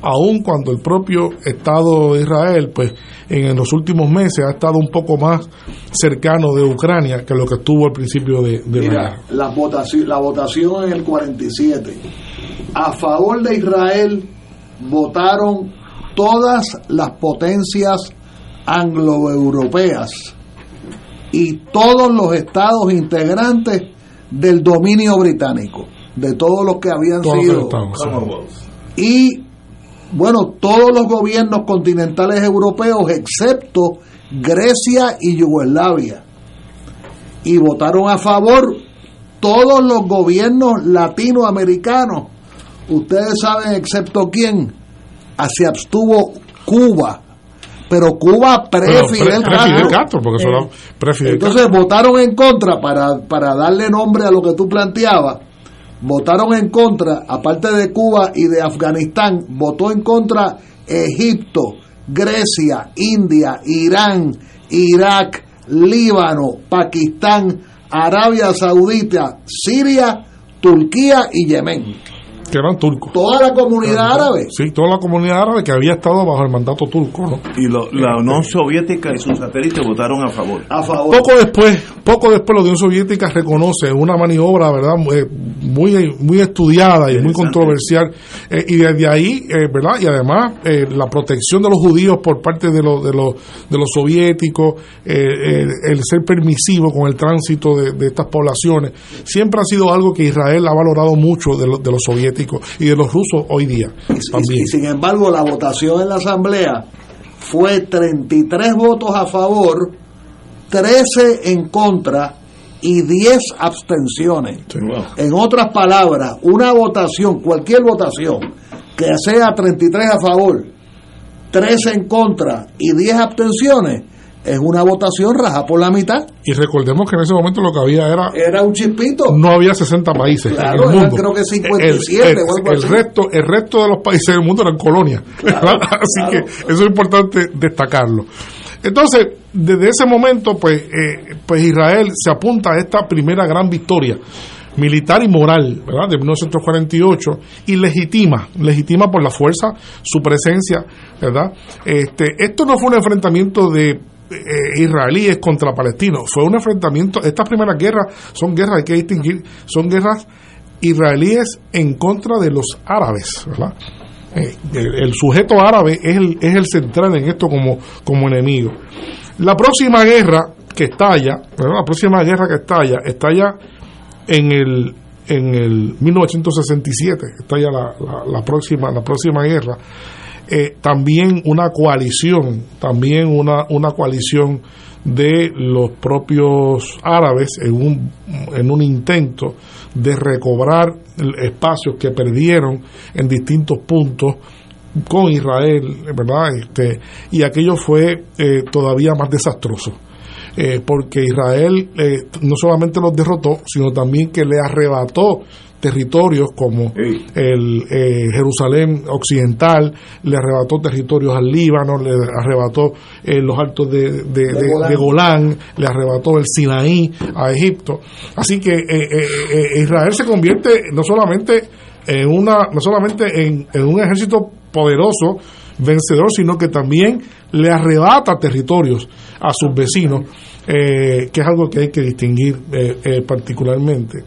aun cuando el propio Estado de Israel, pues en los últimos meses ha estado un poco más cercano de Ucrania que lo que estuvo al principio de, de la Mira, guerra. la votación, la votación en el 47. A favor de Israel votaron todas las potencias angloeuropeas y todos los estados integrantes del dominio británico, de todos los que habían Todos sido. sí. Y bueno, todos los gobiernos continentales europeos, excepto Grecia y Yugoslavia. Y votaron a favor todos los gobiernos latinoamericanos. Ustedes saben, excepto quién, se abstuvo Cuba. Pero Cuba pre-Fidel pre- Castro. Castro, porque eso era pre-Fidel Entonces votaron en contra para, para darle nombre a lo que tú planteabas. Votaron en contra, aparte de Cuba y de Afganistán, votó en contra Egipto, Grecia, India, Irán, Irak, Líbano, Pakistán, Arabia Saudita, Siria, Turquía y Yemen. Que eran turcos. Toda la comunidad árabe. Sí, toda la comunidad árabe que había estado bajo el mandato turco, ¿no? Y lo- la Unión Soviética y sus satélites votaron a favor. A favor. Poco después, poco después la Unión Soviética reconoce una maniobra, ¿verdad? Muy, muy, muy estudiada y muy controversial. eh, y desde ahí, eh, ¿verdad? Y además, eh, la protección de los judíos por parte de los, de los, de los soviéticos, eh, el, el ser permisivo con el tránsito de, de estas poblaciones, siempre ha sido algo que Israel ha valorado mucho de, los- de los soviéticos y de los rusos hoy día también. Y sin embargo, la votación en la Asamblea fue 33 votos a favor, 13 en contra y 10 abstenciones. En otras palabras, una votación, cualquier votación, que sea 33 a favor, 13 en contra y 10 abstenciones, es una votación raja por la mitad. Y recordemos que en ese momento lo que había era Era un chispito. no había 60 países Claro, en el eran mundo. creo que 57 el, el- o algo el así. resto, el resto de los países del mundo eran colonias. Así que eso es importante destacarlo. Entonces, desde ese momento, pues, eh, pues Israel se apunta a esta primera gran victoria militar y moral, ¿verdad? De 1948 y legitima, legitima por la fuerza su presencia, ¿verdad? Este, esto no fue un enfrentamiento de eh, israelíes contra palestinos, fue un enfrentamiento, estas primeras guerras son guerras, hay que distinguir, son guerras israelíes en contra de los árabes, ¿verdad? Eh, el, sujeto árabe es el, es el central en esto como, como enemigo. La próxima guerra que estalla, la próxima guerra que estalla, estalla en el en el 1967, estalla la, la, la próxima la próxima guerra. Eh, también una coalición, también una, una coalición de los propios árabes en un, en un intento de recobrar espacios que perdieron en distintos puntos con Israel, ¿verdad? Este, y aquello fue eh, todavía más desastroso. Eh, porque Israel eh, no solamente los derrotó, sino también que le arrebató territorios como el eh, Jerusalén occidental, le arrebató territorios al Líbano, le arrebató eh, los altos de, de- de- De Golán. de Golán, le arrebató el Sinaí a Egipto. Así que eh, eh, eh, Israel se convierte no solamente en una, no solamente en, en un ejército poderoso, vencedor, sino que también le arrebata territorios a sus vecinos, eh, que es algo que hay que distinguir eh, eh, particularmente.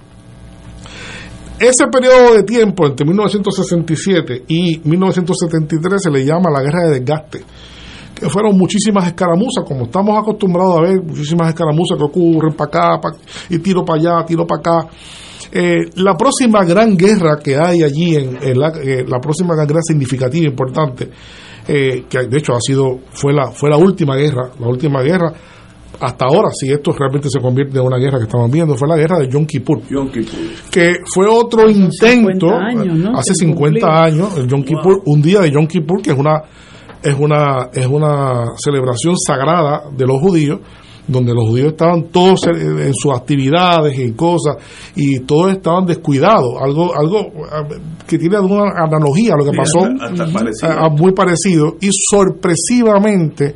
Ese periodo de tiempo entre 1967 y 1973 se le llama la guerra de desgaste. que fueron muchísimas escaramuzas, como estamos acostumbrados a ver, muchísimas escaramuzas que ocurren para acá y tiro para allá, tiro para acá. Eh, la próxima gran guerra que hay allí, en, la, eh, la, próxima gran guerra significativa, importante, eh, que de hecho ha sido, fue la, fue la última guerra, la última guerra, hasta ahora, si esto realmente se convierte en una guerra que estamos viendo, fue la guerra de Yom Kippur. Que fue otro intento, hace 50 años, el Yom Kippur, un día de Yom Kippur, que es una, es una, es una celebración sagrada de los judíos, donde los judíos estaban todos en sus actividades y cosas y todos estaban descuidados, algo algo eh, que tiene alguna analogía a lo que pasó, muy parecido y sorpresivamente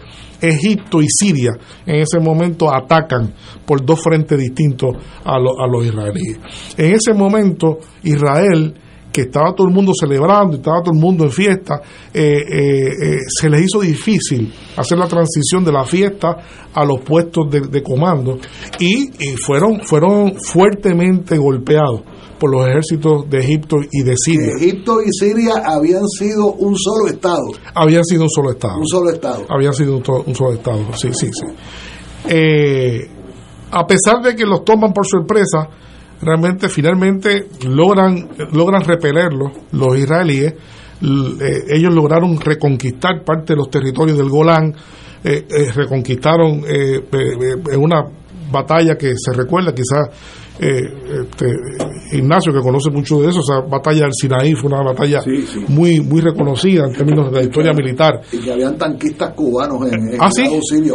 Egipto y Siria en ese momento atacan por dos frentes distintos a, a los israelíes. En ese momento Israel que estaba todo el mundo celebrando, y estaba todo el mundo en fiesta, eh, eh, eh, se les hizo difícil hacer la transición de la fiesta a los puestos de, comando y, fueron, fueron fuertemente golpeados por los ejércitos de Egipto y de Siria. Egipto y Siria habían sido un solo estado. Habían sido un solo estado. Un solo estado. Habían sido un, solo estado, sí, sí, sí. a pesar de que los toman por sorpresa, realmente finalmente logran, logran repelerlo los israelíes. Eh, ellos lograron reconquistar parte de los territorios del Golán, eh, eh, reconquistaron en una batalla que se recuerda, quizás este, Ignacio que conoce mucho de eso, esa batalla del Sinaí fue una batalla muy muy reconocida en términos de la historia militar. Y que habían tanquistas cubanos en, en ¿Ah, sí?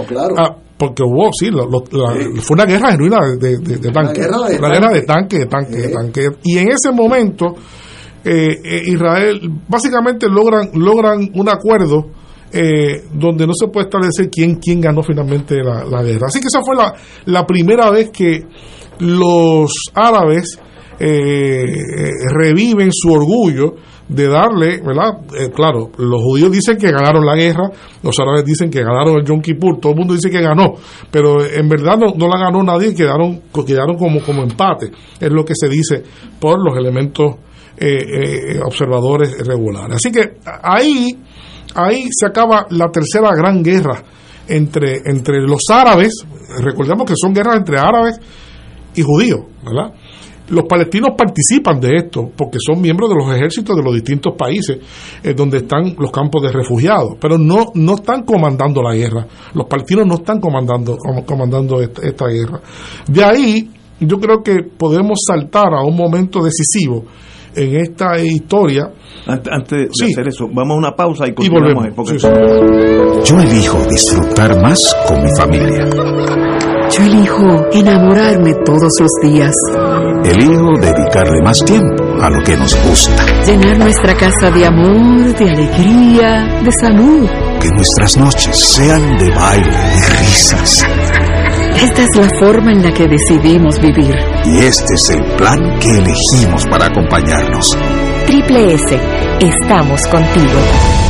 claro. Ah, porque hubo, sí, fue una guerra genuina de, de, de tanques. Una guerra de, tanque, de tanque, de tanque. Y en ese momento, eh, eh, Israel básicamente logran, logran un acuerdo eh, donde no se puede establecer quién, quién ganó finalmente la, la guerra. Así que esa fue la, la primera vez que los árabes reviven su orgullo de darle, ¿verdad? Eh, claro, los judíos dicen que ganaron la guerra, los árabes dicen que ganaron el Yom Kippur, todo el mundo dice que ganó, pero en verdad no, la ganó nadie, quedaron, quedaron como, como empate, es lo que se dice por los elementos eh, eh, observadores regulares. Así que ahí, ahí se acaba la tercera gran guerra entre, entre los árabes, recordemos que son guerras entre árabes y judíos, ¿verdad? Los palestinos participan de esto porque son miembros de los ejércitos de los distintos países eh, donde están los campos de refugiados, pero no, no están comandando la guerra. Los palestinos no están comandando, comandando esta, guerra. De ahí, yo creo que podemos saltar a un momento decisivo en esta historia. Antes, de hacer eso, vamos a una pausa y continuamos. Yo elijo disfrutar más con mi familia. Yo elijo enamorarme todos los días. Elijo dedicarle más tiempo a lo que nos gusta. Llenar nuestra casa de amor, de alegría, de salud. Que nuestras noches sean de baile, de risas. Esta es la forma en la que decidimos vivir. Y este es el plan que elegimos para acompañarnos. Triple S, estamos contigo.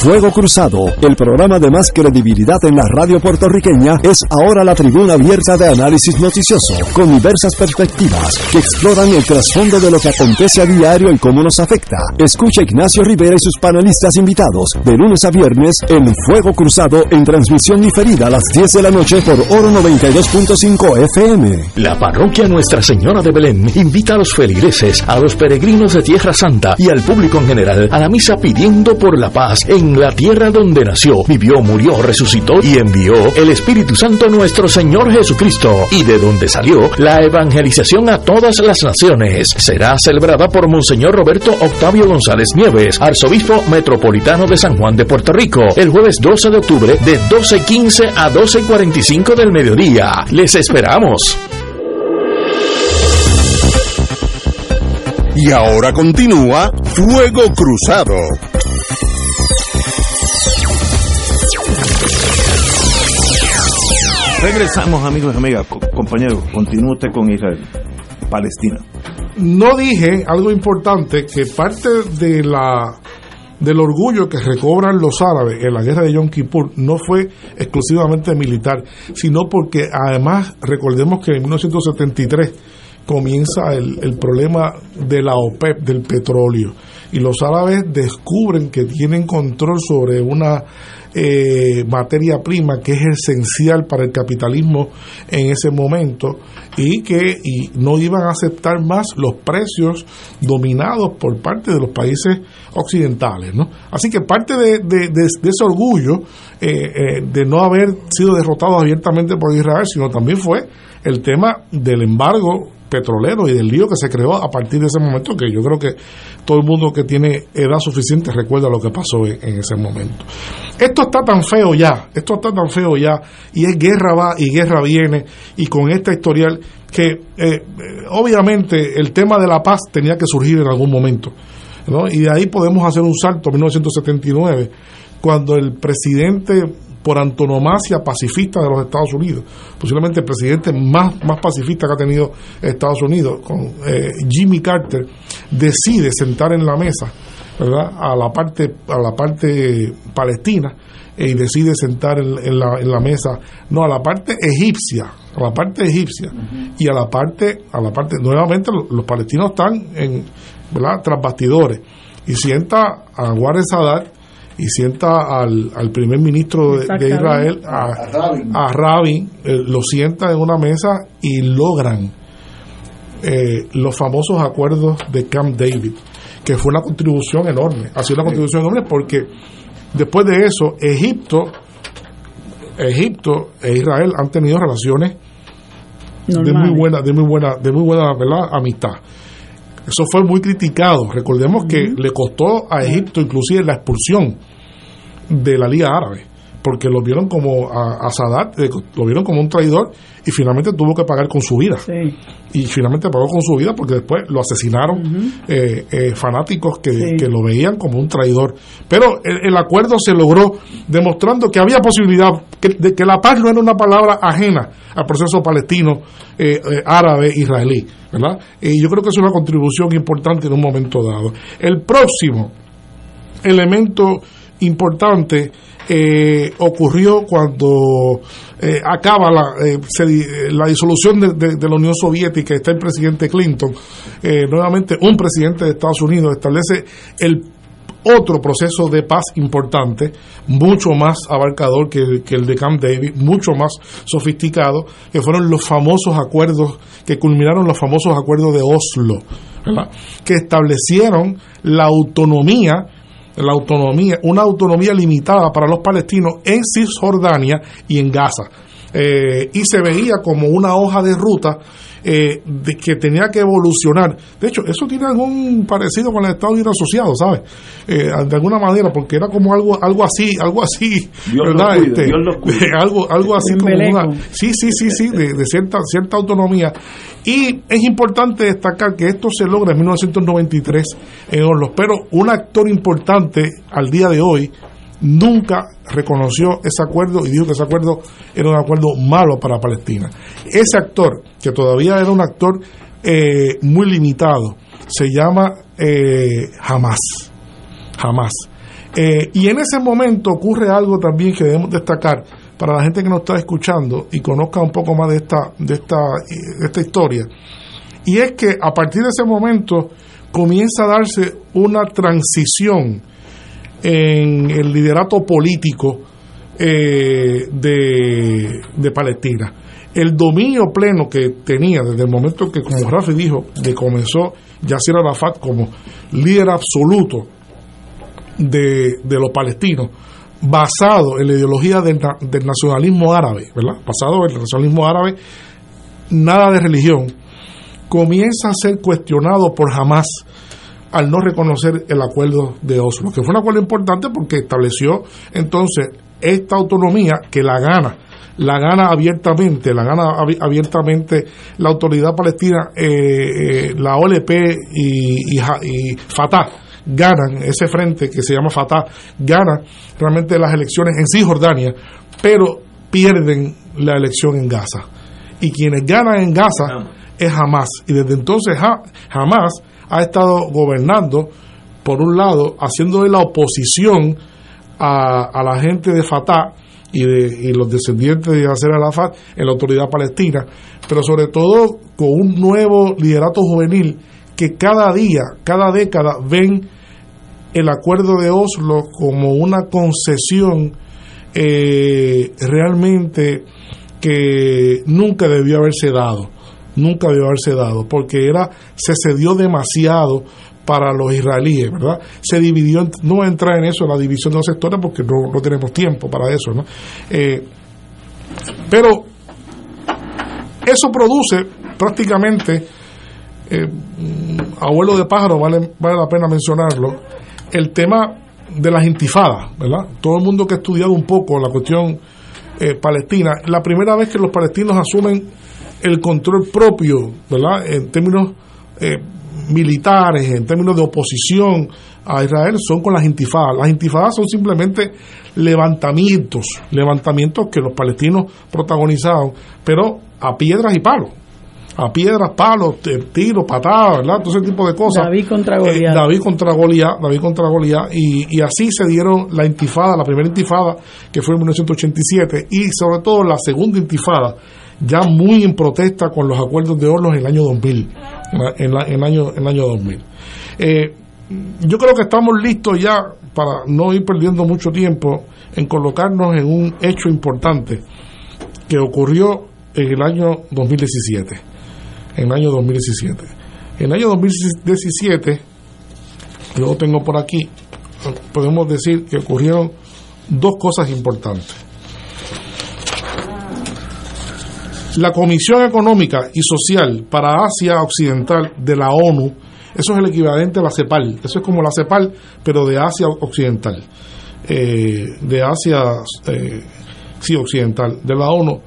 Fuego Cruzado, el programa de más credibilidad en la radio puertorriqueña, es ahora la tribuna abierta de análisis noticioso, con diversas perspectivas que exploran el trasfondo de lo que acontece a diario y cómo nos afecta. Escucha Ignacio Rivera y sus panelistas invitados de lunes a viernes en Fuego Cruzado en transmisión diferida a las 10 de la noche por Oro 92.5 FM. La parroquia Nuestra Señora de Belén invita a los feligreses, a los peregrinos de Tierra Santa y al público en general a la misa pidiendo por la paz la tierra donde nació, vivió, murió, resucitó y envió el Espíritu Santo nuestro Señor Jesucristo, y de donde salió la evangelización a todas las naciones. Será celebrada por Monseñor Roberto Octavio González Nieves, arzobispo metropolitano de San Juan de Puerto Rico, el jueves 12 de octubre de 12.15 a 12.45 del mediodía. Les esperamos. Y ahora continúa Fuego Cruzado. Regresamos, amigos y amigas. compañeros, continúe usted con Israel. Palestina. No dije algo importante que parte de la del orgullo que recobran los árabes en la guerra de Yom Kippur no fue exclusivamente militar, sino porque además recordemos que en 1973 comienza el, el problema de la OPEP, del petróleo, y los árabes descubren que tienen control sobre una eh, materia prima que es esencial para el capitalismo en ese momento y que no iban a aceptar más los precios dominados por parte de los países occidentales. ¿no? Así que parte de, ese orgullo eh, eh, de no haber sido derrotados abiertamente por Israel, sino también fue el tema del embargo petrolero y del lío que se creó a partir de ese momento, que yo creo que todo el mundo que tiene edad suficiente recuerda lo que pasó en, ese momento. Esto está tan feo ya, esto está tan feo ya, y es guerra va y guerra viene, y con esta historial que eh, eh, obviamente el tema de la paz tenía que surgir en algún momento, y de ahí podemos hacer un salto a 1979, cuando el presidente por antonomasia pacifista de los Estados Unidos, posiblemente el presidente más, más pacifista que ha tenido Estados Unidos, con eh, Jimmy Carter, decide sentar en la mesa ¿verdad? a la parte a la parte palestina y decide sentar en, la, en la mesa no a la parte egipcia a la parte egipcia y a la parte a la parte nuevamente los, palestinos están en ¿verdad? tras bastidores y sienta a Warren Sadat y sienta al, al primer ministro de, Israel, a, Rabin, eh, lo sienta en una mesa y logran eh, los famosos acuerdos de Camp David, que fue una contribución enorme, ha sido una contribución enorme porque después de eso Egipto, Egipto e Israel han tenido relaciones de muy buena, de muy buena, de muy buena ¿verdad? amistad. Eso fue muy criticado. Recordemos que le costó a Egipto inclusive la expulsión de la Liga Árabe, porque lo vieron como a, Sadat, eh, lo vieron como un traidor y finalmente tuvo que pagar con su vida. Y finalmente pagó con su vida porque después lo asesinaron eh, eh, fanáticos que, lo veían como un traidor. Pero el, acuerdo se logró demostrando que había posibilidad, que, de que la paz no era una palabra ajena al proceso palestino, árabe, israelí. ¿verdad? Y yo creo que es una contribución importante en un momento dado. El próximo elemento importante eh, ocurrió cuando eh, acaba la, eh, la disolución de, la Unión Soviética, está el presidente Clinton, nuevamente un presidente de Estados Unidos establece el otro proceso de paz importante, mucho más abarcador que, el de Camp David, mucho más sofisticado, que fueron los famosos acuerdos, que culminaron los famosos acuerdos de Oslo, que establecieron la autonomía la autonomía, una autonomía limitada para los palestinos en Cisjordania y en Gaza. Eh, y se veía como una hoja de ruta eh, de que tenía que evolucionar. De hecho, eso tiene algún parecido con el Estados Unidos asociado, ¿sabes? Eh, de alguna manera, porque era como algo algo así, algo así, ¿verdad? este, algo algo así como una, sí, sí, sí, sí, de, de, cierta cierta autonomía. Y es importante destacar que esto se logra en 1993 en Orlos, pero un actor importante al día de hoy nunca reconoció ese acuerdo y dijo que ese acuerdo era un acuerdo malo para Palestina. Ese actor, que todavía era un actor eh, muy limitado, se llama eh, Hamas. Eh, y en ese momento ocurre algo también que debemos destacar para la gente que nos está escuchando y conozca un poco más de esta, de esta, de esta historia. Y es que a partir de ese momento comienza a darse una transición en el liderato político eh, de, de, Palestina. El dominio pleno que tenía desde el momento que, como Rafi dijo, que comenzó Yasser Arafat como líder absoluto de, de los palestinos, basado en la ideología del, del, nacionalismo árabe, ¿verdad? Basado en el nacionalismo árabe, nada de religión, comienza a ser cuestionado por Hamas al no reconocer el acuerdo de Oslo, que fue un acuerdo importante porque estableció entonces esta autonomía que la gana, la gana abiertamente, la gana abiertamente la autoridad palestina, eh, eh, la OLP y, y, Fatah ganan ese frente que se llama Fatah, gana realmente las elecciones en Cisjordania, pero pierden la elección en Gaza. Y quienes ganan en Gaza es Hamas. Y desde entonces Hamas ha estado gobernando, por un lado, haciendo de la oposición a, la gente de Fatah y, de, los descendientes de Yasser Arafat en la autoridad palestina, pero sobre todo con un nuevo liderato juvenil que cada día, cada década ven el acuerdo de Oslo como una concesión eh, realmente que nunca debió haberse dado nunca debió haberse dado, porque era se cedió demasiado para los israelíes, ¿verdad? Se dividió, no entrar en eso, la división de los sectores, porque no, no tenemos tiempo para eso, ¿no? Eh, pero eso produce prácticamente, eh, abuelo de pájaro, vale, vale la pena mencionarlo, el tema de las intifadas, ¿verdad? Todo el mundo que ha estudiado un poco la cuestión eh, palestina, la primera vez que los palestinos asumen el control propio, ¿verdad? En términos eh, militares, en términos de oposición a Israel, son con las intifadas. Las intifadas son simplemente levantamientos, levantamientos que los palestinos protagonizaron, pero a piedras y palos. A piedras, palos, tiros, patadas, ¿verdad? Todo ese tipo de cosas. David contra eh, Goliat. David contra Goliat, David contra Goliat. Y, y así se dieron la intifada, la primera intifada, que fue en 1987, y sobre todo la segunda intifada, ya muy en protesta con los acuerdos de Oslo en el año 2000. En, año, en el año 2000. Eh, yo creo que estamos listos ya para no ir perdiendo mucho tiempo en colocarnos en un hecho importante que ocurrió en el año 2017. En el año 2017. En el año 2017, yo tengo por aquí, podemos decir que ocurrieron dos cosas importantes. La Comisión Económica y Social para Asia Occidental de la ONU, eso es el equivalente a la CEPAL, eso es como la CEPAL, pero de Asia Occidental, eh, de Asia, eh, sí, Occidental, de la ONU,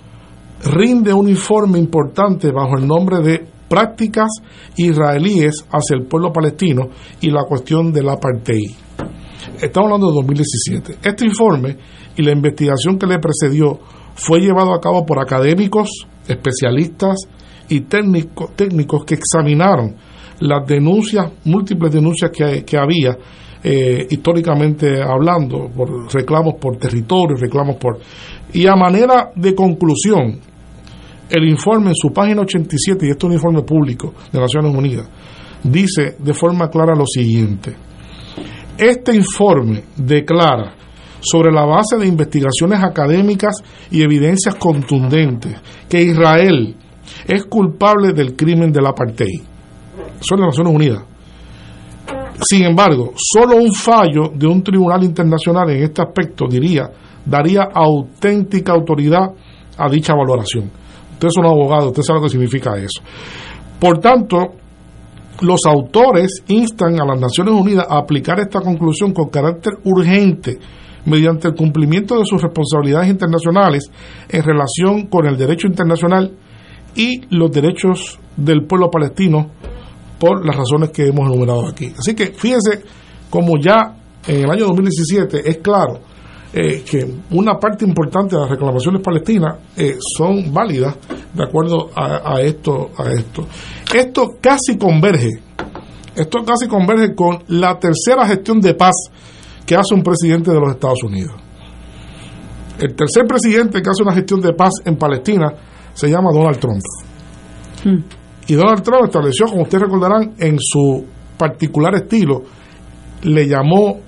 rinde un informe importante bajo el nombre de prácticas israelíes hacia el pueblo palestino y la cuestión del apartheid. Estamos hablando de 2017. Este informe y la investigación que le precedió fue llevado a cabo por académicos, especialistas y técnicos, que examinaron las denuncias, múltiples denuncias que, había eh, históricamente hablando, por reclamos por territorio, reclamos por... Y a manera de conclusión, el informe en su página 87, y esto es un informe público de Naciones Unidas, dice de forma clara lo siguiente. Este informe declara sobre la base de investigaciones académicas y evidencias contundentes que Israel es culpable del crimen del apartheid. Son las Naciones Unidas. Sin embargo, solo un fallo de un tribunal internacional en este aspecto diría daría auténtica autoridad a dicha valoración. Ustedes son abogados, ustedes saben lo que significa eso. Por tanto, los autores instan a las Naciones Unidas a aplicar esta conclusión con carácter urgente mediante el cumplimiento de sus responsabilidades internacionales en relación con el derecho internacional y los derechos del pueblo palestino por las razones que hemos enumerado aquí. Así que fíjense como ya en el año 2017 es claro eh, que una parte importante de las reclamaciones palestinas eh, son válidas de acuerdo a, a, esto a esto esto casi converge esto casi converge con la tercera gestión de paz que hace un presidente de los Estados Unidos. El tercer presidente que hace una gestión de paz en Palestina se llama Donald Trump. Hmm. Y Donald Trump estableció, como ustedes recordarán, en su particular estilo, le llamó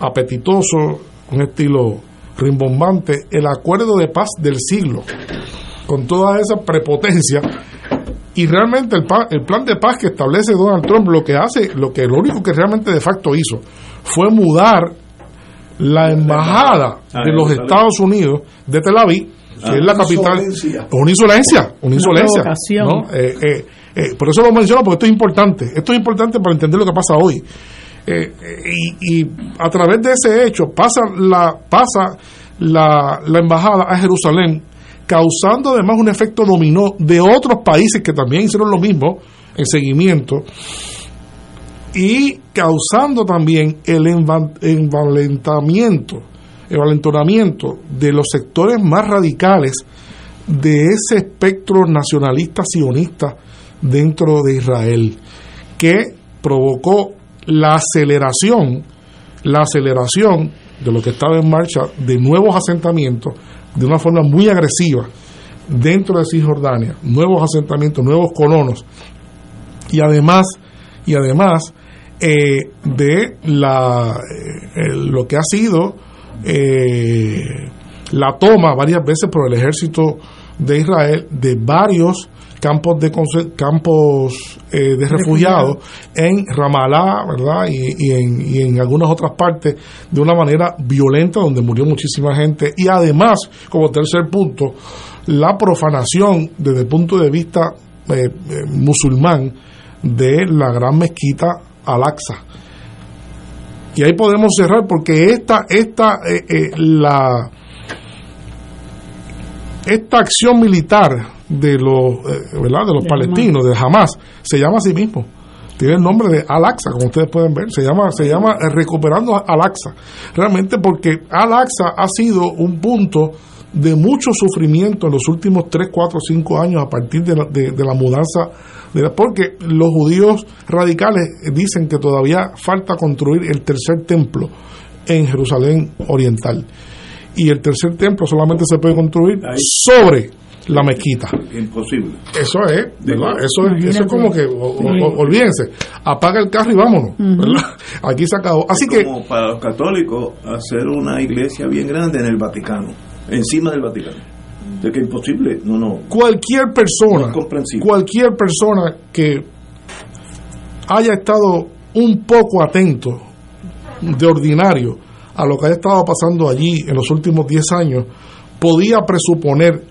apetitoso, un estilo rimbombante, el acuerdo de paz del siglo, con toda esa prepotencia. Y realmente el, el plan de paz que establece Donald Trump lo que hace, lo que lo único que realmente de facto hizo, fue mudar la embajada ah, de los Estados Unidos de Tel Aviv, que es la ah, capital, una insolencia, una insolencia. Eh, eh, eh, por eso lo menciono, porque esto es importante. Esto es importante para entender lo que pasa hoy. y, a través de ese hecho pasa la pasa la, la embajada a Jerusalén, causando además un efecto dominó de otros países que también hicieron lo mismo en seguimiento y causando también el envalentamiento, envalentonamiento de los sectores más radicales de ese espectro nacionalista sionista dentro de Israel, que provocó la aceleración, la aceleración de lo que estaba en marcha de nuevos asentamientos de una forma muy agresiva dentro de Cisjordania, nuevos asentamientos, nuevos colonos. Y además y además eh, de la, eh, lo que ha sido eh, la toma varias veces por el ejército de Israel de varios campos de campos de refugiados en Ramallah, ¿verdad? Y, en, y, en, algunas otras partes de una manera violenta donde murió muchísima gente y además, como tercer punto, la profanación desde el punto de vista musulmán de la gran mezquita Al-Aqsa. Y ahí podemos cerrar porque esta, esta, eh, eh, la, esta acción militar de los, eh, ¿verdad? de los palestinos, de Hamas, se llama a sí mismo. Tiene el nombre de Al-Aqsa, como ustedes pueden ver. Se llama, se llama Recuperando Al-Aqsa. Realmente porque Al-Aqsa ha sido un punto de mucho sufrimiento en los últimos 3, 4, 5 años a partir de la, de, de la mudanza porque los judíos radicales dicen que todavía falta construir el tercer templo en Jerusalén Oriental. Y el tercer templo solamente se puede construir sobre la mezquita. Imposible. Eso es, ¿verdad? Eso es, eso es como que, olvídense, apaga el carro y vámonos, ¿verdad? Aquí se acabó. Así que. Como para los católicos, hacer una iglesia bien grande en el Vaticano, encima del Vaticano de que es imposible. No, no. Cualquier persona, cualquier persona que haya estado un poco atento de ordinario a lo que haya estado pasando allí en los últimos 10 años, podía presuponer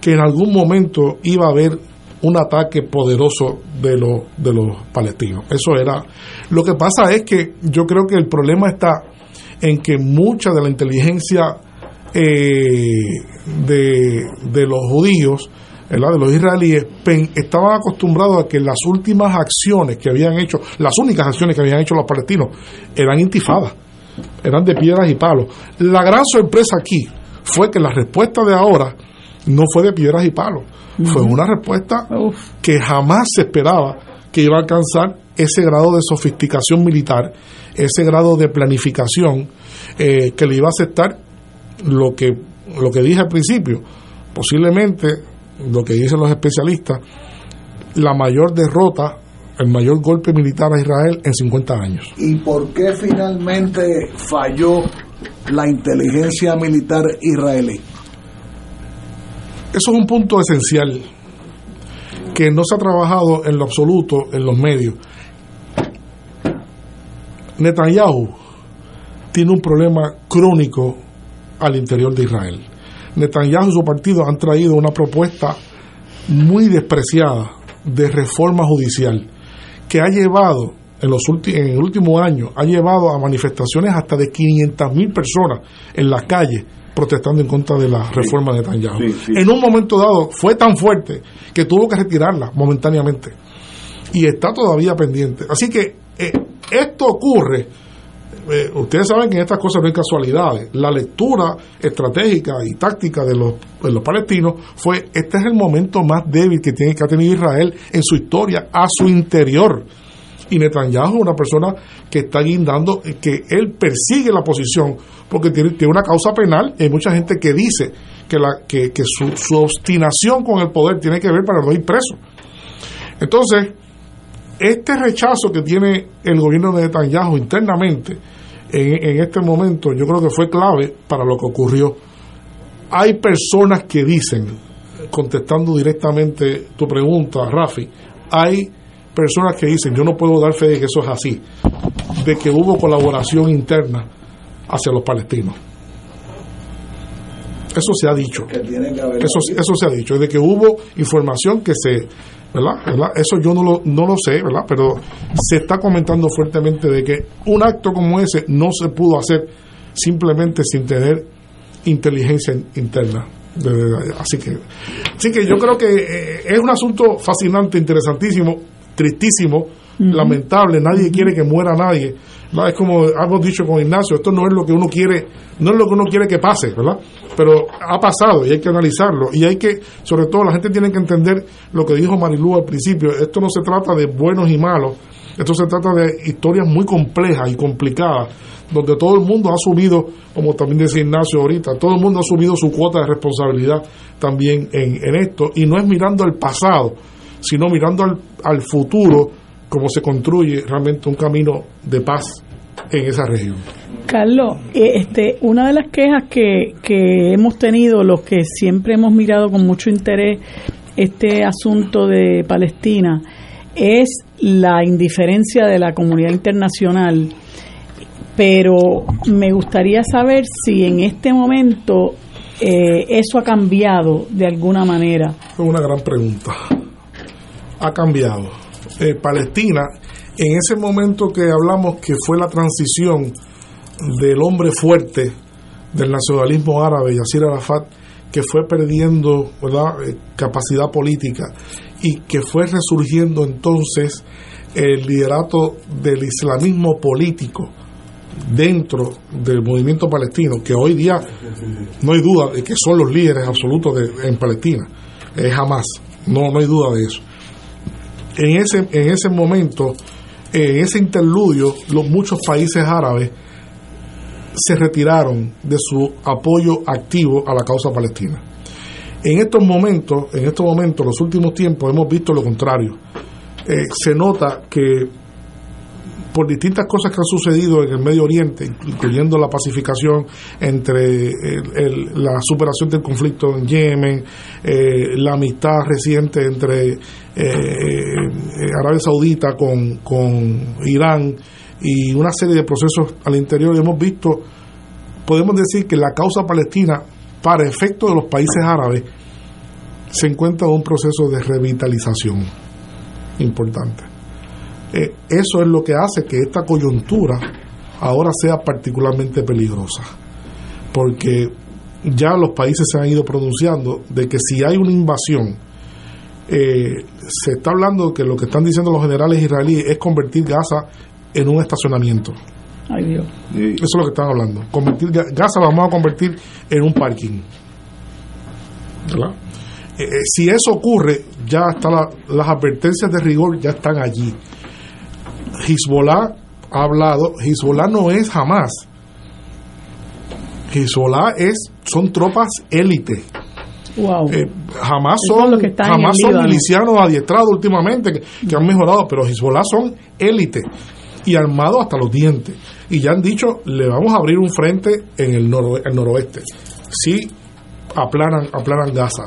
que en algún momento iba a haber un ataque poderoso de los, de los palestinos. Eso era. Lo que pasa es que yo creo que el problema está en que mucha de la inteligencia eh, de, los judíos, de los israelíes, estaban acostumbrados a que las últimas acciones que habían hecho, las únicas acciones que habían hecho los palestinos, eran intifadas, eran de piedras y palos. La gran sorpresa aquí fue que la respuesta de ahora no fue de piedras y palos, fue una respuesta que jamás se esperaba que iba a alcanzar ese grado de sofisticación militar, ese grado de planificación eh, que le iba a aceptar lo que, lo que dije al principio, posiblemente lo que dicen los especialistas, la mayor derrota, el mayor golpe militar a Israel en 50 años. ¿Y por qué finalmente falló la inteligencia militar israelí? Eso es un punto esencial que no se ha trabajado en lo absoluto en los medios. Netanyahu tiene un problema crónico al interior de Israel. Netanyahu y su partido han traído una propuesta muy despreciada de reforma judicial que ha llevado en, los en el último año ha llevado a manifestaciones hasta de 500.000 personas en las calles protestando en contra de la reforma de Netanyahu. En un momento dado fue tan fuerte que tuvo que retirarla momentáneamente y está todavía pendiente. Así que eh, esto ocurre eh, ustedes saben que en estas cosas no hay casualidades. La lectura estratégica y táctica de los, de los palestinos fue, este es el momento más débil que, tiene, que ha tenido Israel en su historia, a su interior. Y Netanyahu es una persona que está guindando, que él persigue la posición porque tiene, tiene una causa penal. Y hay mucha gente que dice que, la, que, que su, su obstinación con el poder tiene que ver para no ir preso. Entonces, este rechazo que tiene el gobierno de Netanyahu internamente en, en, este momento, yo creo que fue clave para lo que ocurrió. Hay personas que dicen, contestando directamente tu pregunta, Rafi, hay personas que dicen, yo no puedo dar fe de que eso es así, de que hubo colaboración interna hacia los palestinos. Eso se ha dicho. Eso, eso se ha dicho, de que hubo información que se ¿verdad? Eso yo no lo, no lo sé, ¿verdad? Pero se está comentando fuertemente de que un acto como ese no se pudo hacer simplemente sin tener inteligencia interna. Así que, así que yo creo que eh, es un asunto fascinante, interesantísimo, tristísimo, lamentable. Nadie quiere que muera nadie es como hemos dicho con Ignacio, esto no es lo que uno quiere, no es lo que uno quiere que pase, ¿verdad? Pero ha pasado y hay que analizarlo. Y hay que, sobre todo la gente tiene que entender lo que dijo Marilú al principio, esto no se trata de buenos y malos, esto se trata de historias muy complejas y complicadas, donde todo el mundo ha asumido, como también decía Ignacio ahorita, todo el mundo ha asumido su cuota de responsabilidad también en, en esto, y no es mirando al pasado, sino mirando al, al futuro cómo se construye realmente un camino de paz en esa región. Carlos, eh, este, una de las quejas que, que hemos tenido, los que siempre hemos mirado con mucho interés este asunto de Palestina, es la indiferencia de la comunidad internacional. Pero me gustaría saber si en este momento eh, eso ha cambiado de alguna manera. Es una gran pregunta. Ha cambiado eh, Palestina, en ese momento que hablamos que fue la transición del hombre fuerte del nacionalismo árabe, Yasir Arafat, que fue perdiendo eh, capacidad política y que fue resurgiendo entonces el liderato del islamismo político dentro del movimiento palestino, que hoy día no hay duda de que son los líderes absolutos de, en Palestina, es jamás, no, no hay duda de eso. En ese, en ese momento, en ese interludio, los muchos países árabes se retiraron de su apoyo activo a la causa palestina. En estos momentos, en estos momentos, los últimos tiempos, hemos visto lo contrario. Eh, se nota que por distintas cosas que han sucedido en el Medio Oriente, incluyendo la pacificación entre la superación del conflicto en Yemen, eh, la amistad reciente entre eh, eh, Arabia Saudita con, con Irán y una serie de procesos al interior, hemos visto, podemos decir que la causa palestina, para efecto de los países árabes, se encuentra en un proceso de revitalización importante. Eh, eso es lo que hace que esta coyuntura ahora sea particularmente peligrosa, porque ya los países se han ido pronunciando de que si hay una invasión, eh, se está hablando que lo que están diciendo los generales israelíes es convertir Gaza en un estacionamiento. Eso es lo que están hablando. Convertir Gaza lo vamos a convertir en un parking. Eh, si eso ocurre, ya está las advertencias de rigor ya están allí. Hezbollah ha hablado, Hezbollah no es jamás. Hezbollah es, son tropas élite. Wow. Eh, jamás son, jamás son milicianos adiestrados últimamente que, han mejorado, pero Hezbollah son élite y armados hasta los dientes. Y ya han dicho, le vamos a abrir un frente en el, el noroeste. Si aplanan, aplanan Gaza.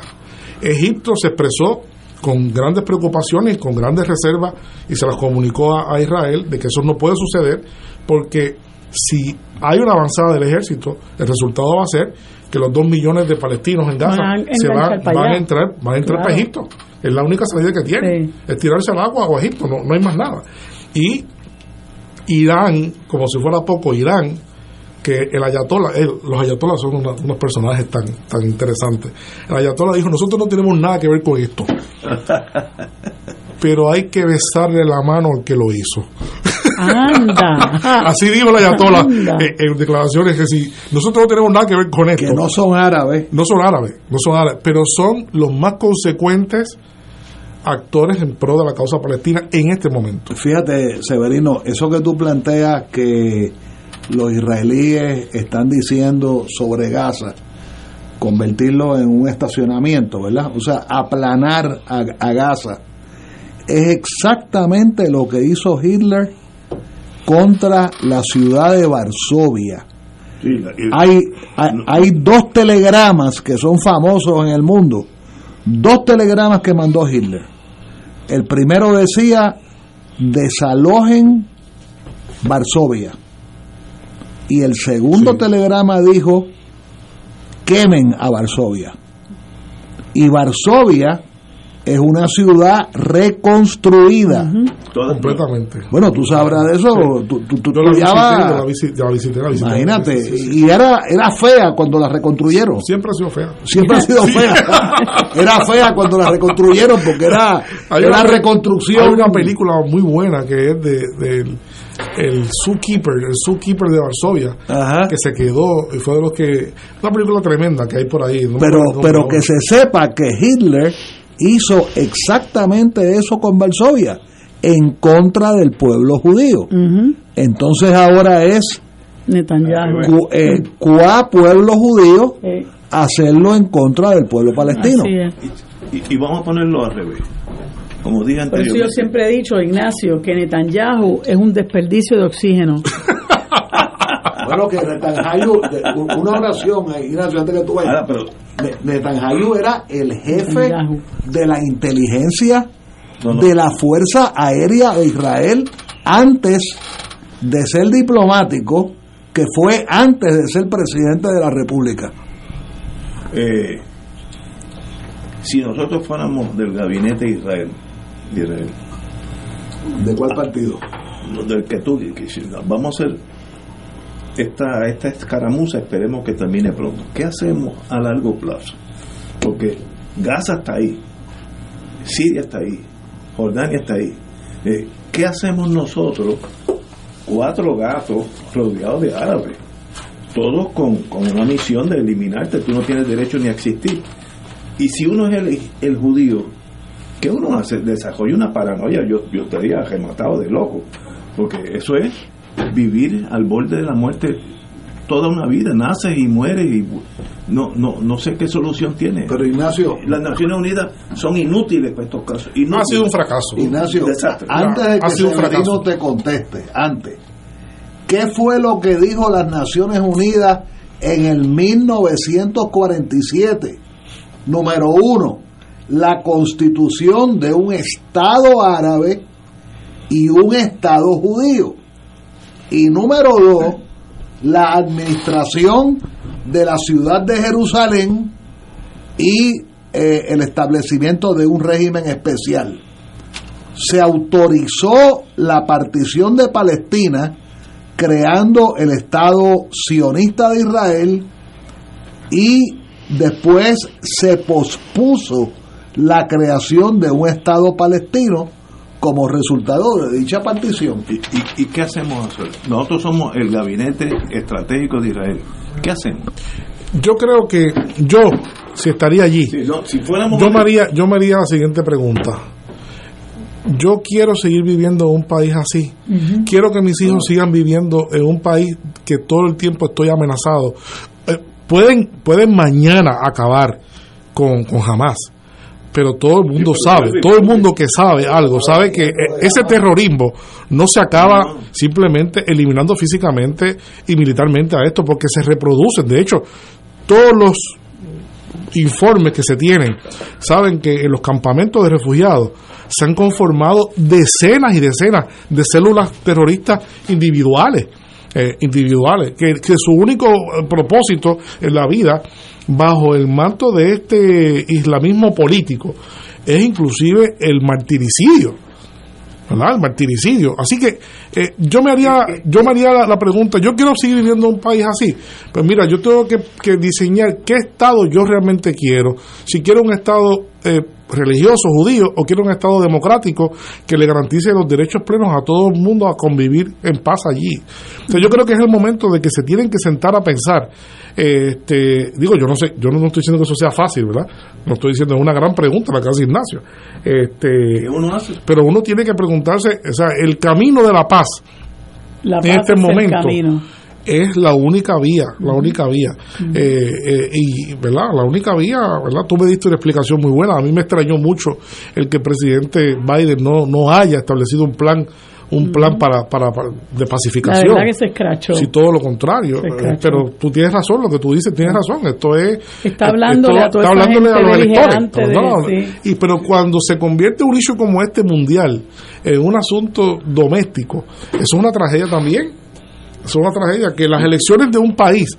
Egipto se expresó con grandes preocupaciones con grandes reservas y se las comunicó a, Israel de que eso no puede suceder porque si hay una avanzada del ejército, el resultado va a ser que los dos millones de palestinos en Gaza se van, van a entrar, van a entrar para Egipto. Es la única salida que tienen, es tirarse al agua o a Egipto, no, no hay más nada. Y Irán, como si fuera poco, Irán que el ayatollah, los ayatollas son unos personajes tan, tan interesantes. El ayatollah dijo, nosotros no tenemos nada que ver con esto, pero hay que besarle la mano al que lo hizo. Anda. Así dijo el ayatollah en, declaraciones que si nosotros no tenemos nada que ver con esto. Que no son árabes. No son árabes, no son árabes, pero son los más consecuentes actores en pro de la causa palestina en este momento. Fíjate, Severino, eso que tú planteas que los israelíes están diciendo sobre Gaza, convertirlo en un estacionamiento, ¿verdad? O sea, aplanar a, a Gaza, es exactamente lo que hizo Hitler contra la ciudad de Varsovia. Hay, hay, hay dos telegramas que son famosos en el mundo, dos telegramas que mandó Hitler. El primero decía, desalojen Varsovia. Y el segundo telegrama dijo, quemen a Varsovia. Y Varsovia es una ciudad reconstruida. Completamente. Bueno, tú sabrás de eso. Tú, tú, tú Yo la visité, estudiabas- la visité, la visité, la visité. Imagínate, Sí, sí, sí. y era, era fea cuando la reconstruyeron. Siempre ha sido fea. Siempre ha sido fea. Era fea cuando la reconstruyeron porque era, Hay era una- reconstrucción. Hay una película muy buena que es de, del el Zookeeper, el Zookeeper de Varsovia, que se quedó y fue de los que una película tremenda que hay por ahí. no pero pero que se sepa que Hitler hizo exactamente eso con Varsovia en contra del pueblo judío. Entonces ahora es Netanyahu. cu, eh, cua pueblo judío Eh, hacerlo en contra del pueblo palestino. así es. Y, y vamos a ponerlo al revés. Como dije Por eso yo anteriormente. siempre he dicho, Ignacio, que Netanyahu es un desperdicio de oxígeno. Bueno, que Netanyahu, una oración, eh, Ignacio, antes que tú vayas. Ahora, pero Netanyahu era el jefe de la inteligencia No, no. de la Fuerza Aérea de Israel antes de ser diplomático, que fue antes de ser presidente de la República. eh, si nosotros fuéramos del gabinete de Israel, de Israel, ¿De cuál partido? del que tú que vamos a hacer esta, esta escaramuza, esperemos que termine pronto. ¿Qué hacemos a largo plazo? Porque Gaza está ahí, Siria está ahí, Jordania está ahí. Eh, ¿Qué hacemos nosotros, cuatro gatos rodeados de árabes? Todos con, con una misión de eliminarte, tú no tienes derecho ni a existir. Y si uno es el, el judío, ¿qué uno hace? Desarrolla una paranoia, yo, yo estaría rematado de loco, porque eso es vivir al borde de la muerte toda una vida, naces y mueres y no, no, no sé qué solución tiene. Pero Ignacio, Las Naciones Unidas son inútiles para estos casos. Ha sido un fracaso. Ignacio, Desastre. antes de Ha que sido un Severino fracaso. te conteste, antes, ¿qué fue lo que dijo las Naciones Unidas en el 1947? Número uno, la constitución de un Estado árabe y un Estado judío. Y número dos, la administración de la ciudad de Jerusalén y eh, el establecimiento de un régimen especial. Se autorizó la partición de Palestina creando el Estado sionista de Israel y después se pospuso la creación de un Estado palestino como resultado de dicha partición. ¿Y, y, y qué hacemos? Nosotros somos el gabinete estratégico de Israel. ¿Qué hacemos? Yo creo que yo, si estaría allí, Si, no- si fuéramos yo me, haría, yo me haría la siguiente pregunta. Yo quiero seguir viviendo en un país así. Quiero que mis hijos sigan viviendo en un país que todo el tiempo estoy amenazado. Eh, pueden, pueden mañana acabar con, con Hamas, pero todo el mundo sabe, todo el mundo que sabe algo, sabe que eh, ese terrorismo no se acaba simplemente eliminando físicamente y militarmente a esto, porque se reproducen. De hecho, todos los informes que se tienen saben que en los campamentos de refugiados se han conformado decenas y decenas de células terroristas individuales, eh, individuales, que, que su único eh, propósito en la vida, bajo el manto de este islamismo político, es inclusive el martiricidio. ¿verdad? El martiricidio. Así que eh, yo me haría, yo me haría la, pregunta, yo quiero seguir viviendo en un país así. Pues mira, yo tengo que, que diseñar qué estado yo realmente quiero. Si quiero un estado eh, religioso judío o quiere un Estado democrático que le garantice los derechos plenos a todo el mundo a convivir en paz allí. Entonces yo creo que es el momento de que se tienen que sentar a pensar. Este, digo, yo no sé, yo no, estoy diciendo que eso sea fácil, ¿verdad? No estoy diciendo, es una gran pregunta la que hace Ignacio. Este, Pero uno tiene que preguntarse, o sea, el camino de la paz la en este es el momento camino. Es la única vía, la única vía. Eh, eh, y, ¿verdad? La única vía, ¿verdad? Tú me diste una explicación muy buena. A mí me extrañó mucho el que el presidente Biden no, no haya establecido un plan un plan para, para, para- de pacificación. La verdad que se escrachó. Sí, todo lo contrario. Eh. Pero tú tienes razón, lo que tú dices, tienes razón. Esto es. Está eh, hablándole esto a está hablándole a los electores. beligerante de- ¿no? sí. Y pero cuando se convierte un issue como este mundial en un asunto doméstico, eso es una tragedia también. Es una tragedia que las elecciones de un país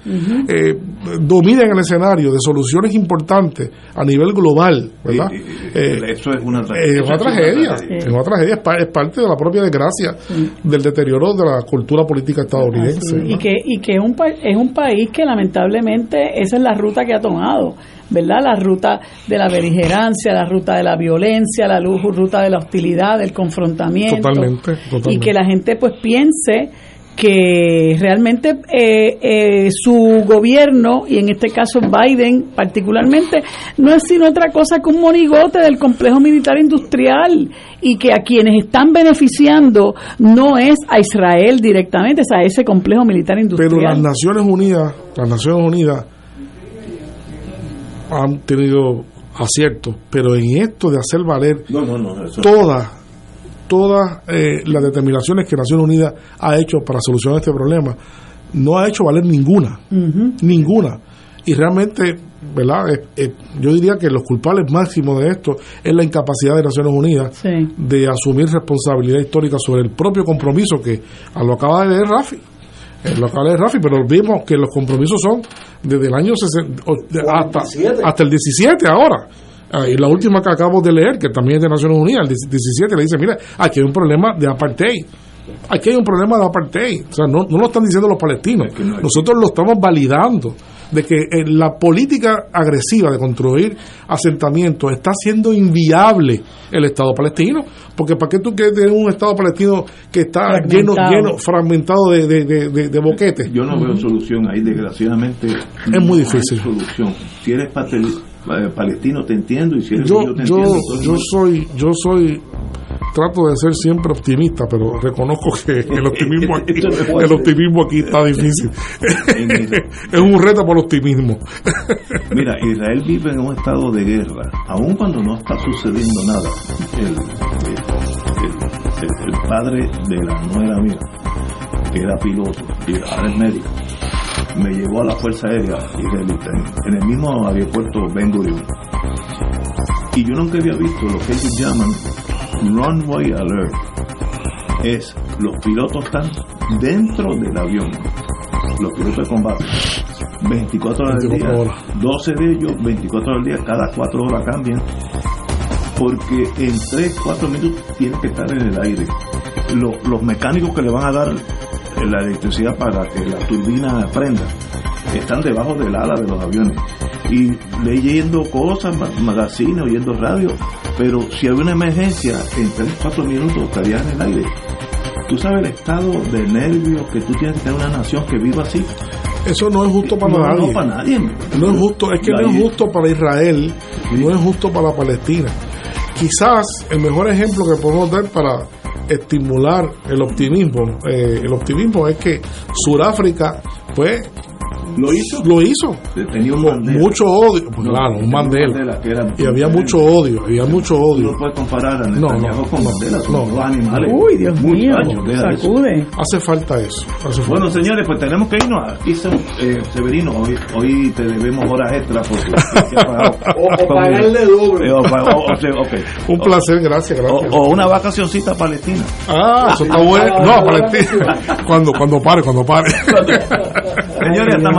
eh, dominen el escenario de soluciones importantes a nivel global, ¿verdad? Eh, Eso es una es una tragedia, es una tragedia, es, pa- es parte de la propia desgracia del deterioro de la cultura política estadounidense. Y que y que es un pa- es un país que lamentablemente esa es la ruta que ha tomado verdad la ruta de la beligerancia la ruta de la violencia la ruta de la hostilidad del confrontamiento. Totalmente, totalmente. y que la gente pues piense que realmente eh, eh, su gobierno y en este caso Biden particularmente no es sino otra cosa que un monigote del complejo militar industrial y que a quienes están beneficiando no es a Israel directamente, es a ese complejo militar industrial. Pero las Naciones Unidas, las Naciones Unidas han tenido aciertos, pero en esto de hacer valer No, no, no. Eso, todas todas eh, las determinaciones que Naciones Unidas ha hecho para solucionar este problema, no ha hecho valer ninguna, ninguna. Y realmente, ¿verdad? Eh, eh, yo diría que los culpables máximos de esto es la incapacidad de Naciones Unidas Sí. de asumir responsabilidad histórica sobre el propio compromiso que a lo acaba de leer Rafi. Eh, lo acaba de leer Rafi, pero vimos que los compromisos son desde el año 60 o de- hasta, hasta el 17 ahora. Ah, y la última que acabo de leer, que también es de Naciones Unidas, el 17, le dice, mira, aquí hay un problema de apartheid. Aquí hay un problema de apartheid. O sea, no, no lo están diciendo los palestinos. Nosotros lo estamos validando. De que eh, la política agresiva de construir asentamientos está haciendo inviable el Estado palestino. Porque ¿para qué tú quieres tener un Estado palestino que está lleno, Fragmentado. lleno fragmentado de, de, de, de- de boquetes? Yo no veo solución ahí, desgraciadamente. Es muy no hay difícil. solución. Si eres palestino, te entiendo, y si eres yo, judío, te yo, entiendo. Yo soy, yo soy, trato de ser siempre optimista, pero reconozco que el optimismo aquí, el optimismo aquí está difícil. es un reto por el optimismo. Mira, Israel vive en un estado de guerra, aun cuando no está sucediendo nada. El, el- el- el padre de la nuera mía, que era piloto y ahora es médico, me llevó a la Fuerza Aérea israelita en, el mismo aeropuerto Ben Gurion. Y yo nunca había visto lo que ellos llaman runway alert. Es los pilotos están dentro del avión, los pilotos de combate. 24 horas al 24 día, horas. 12 de ellos, 24 horas al día, cada 4 horas cambian, porque en 3, 4 minutos tiene que estar en el aire. Lo- los mecánicos que le van a dar la electricidad para que la turbina prenda están debajo del ala de los aviones y leyendo cosas, ma- magazines, oyendo radio, pero si hay una emergencia, en 3, 4 minutos estarías en el aire. Tú sabes el estado de nervios que tú tienes que tener una nación que viva así. Eso no es justo para No, nadie. no, para nadie. No es justo, es que no es justo para Israel, no es justo para Palestina. Quizás el mejor ejemplo que podemos dar para estimular el optimismo, eh, el optimismo es que Sudáfrica, pues, lo hizo, lo hizo, tenía un Mandela. mucho odio, pues, No, claro, un Mandela, Mandela que era y había mucho odio, había mucho odio. No puedes comparar a No, Netanyahu no, con no, Mandela, son no. dos animales. Uy, Dios mío, sacude. Hace falta eso. hace falta. Bueno, señores, pues tenemos que irnos. Aquí son, eh, Severino, hoy, hoy te debemos horas extras porque. O- o pagarle doble. Eh, o o- o sea, ok. Un placer, gracias, O, gracias. o una vacacioncita palestina. Ah, eso está bueno. No, a Palestina. Cuando, cuando pare, cuando pare. Señores, hasta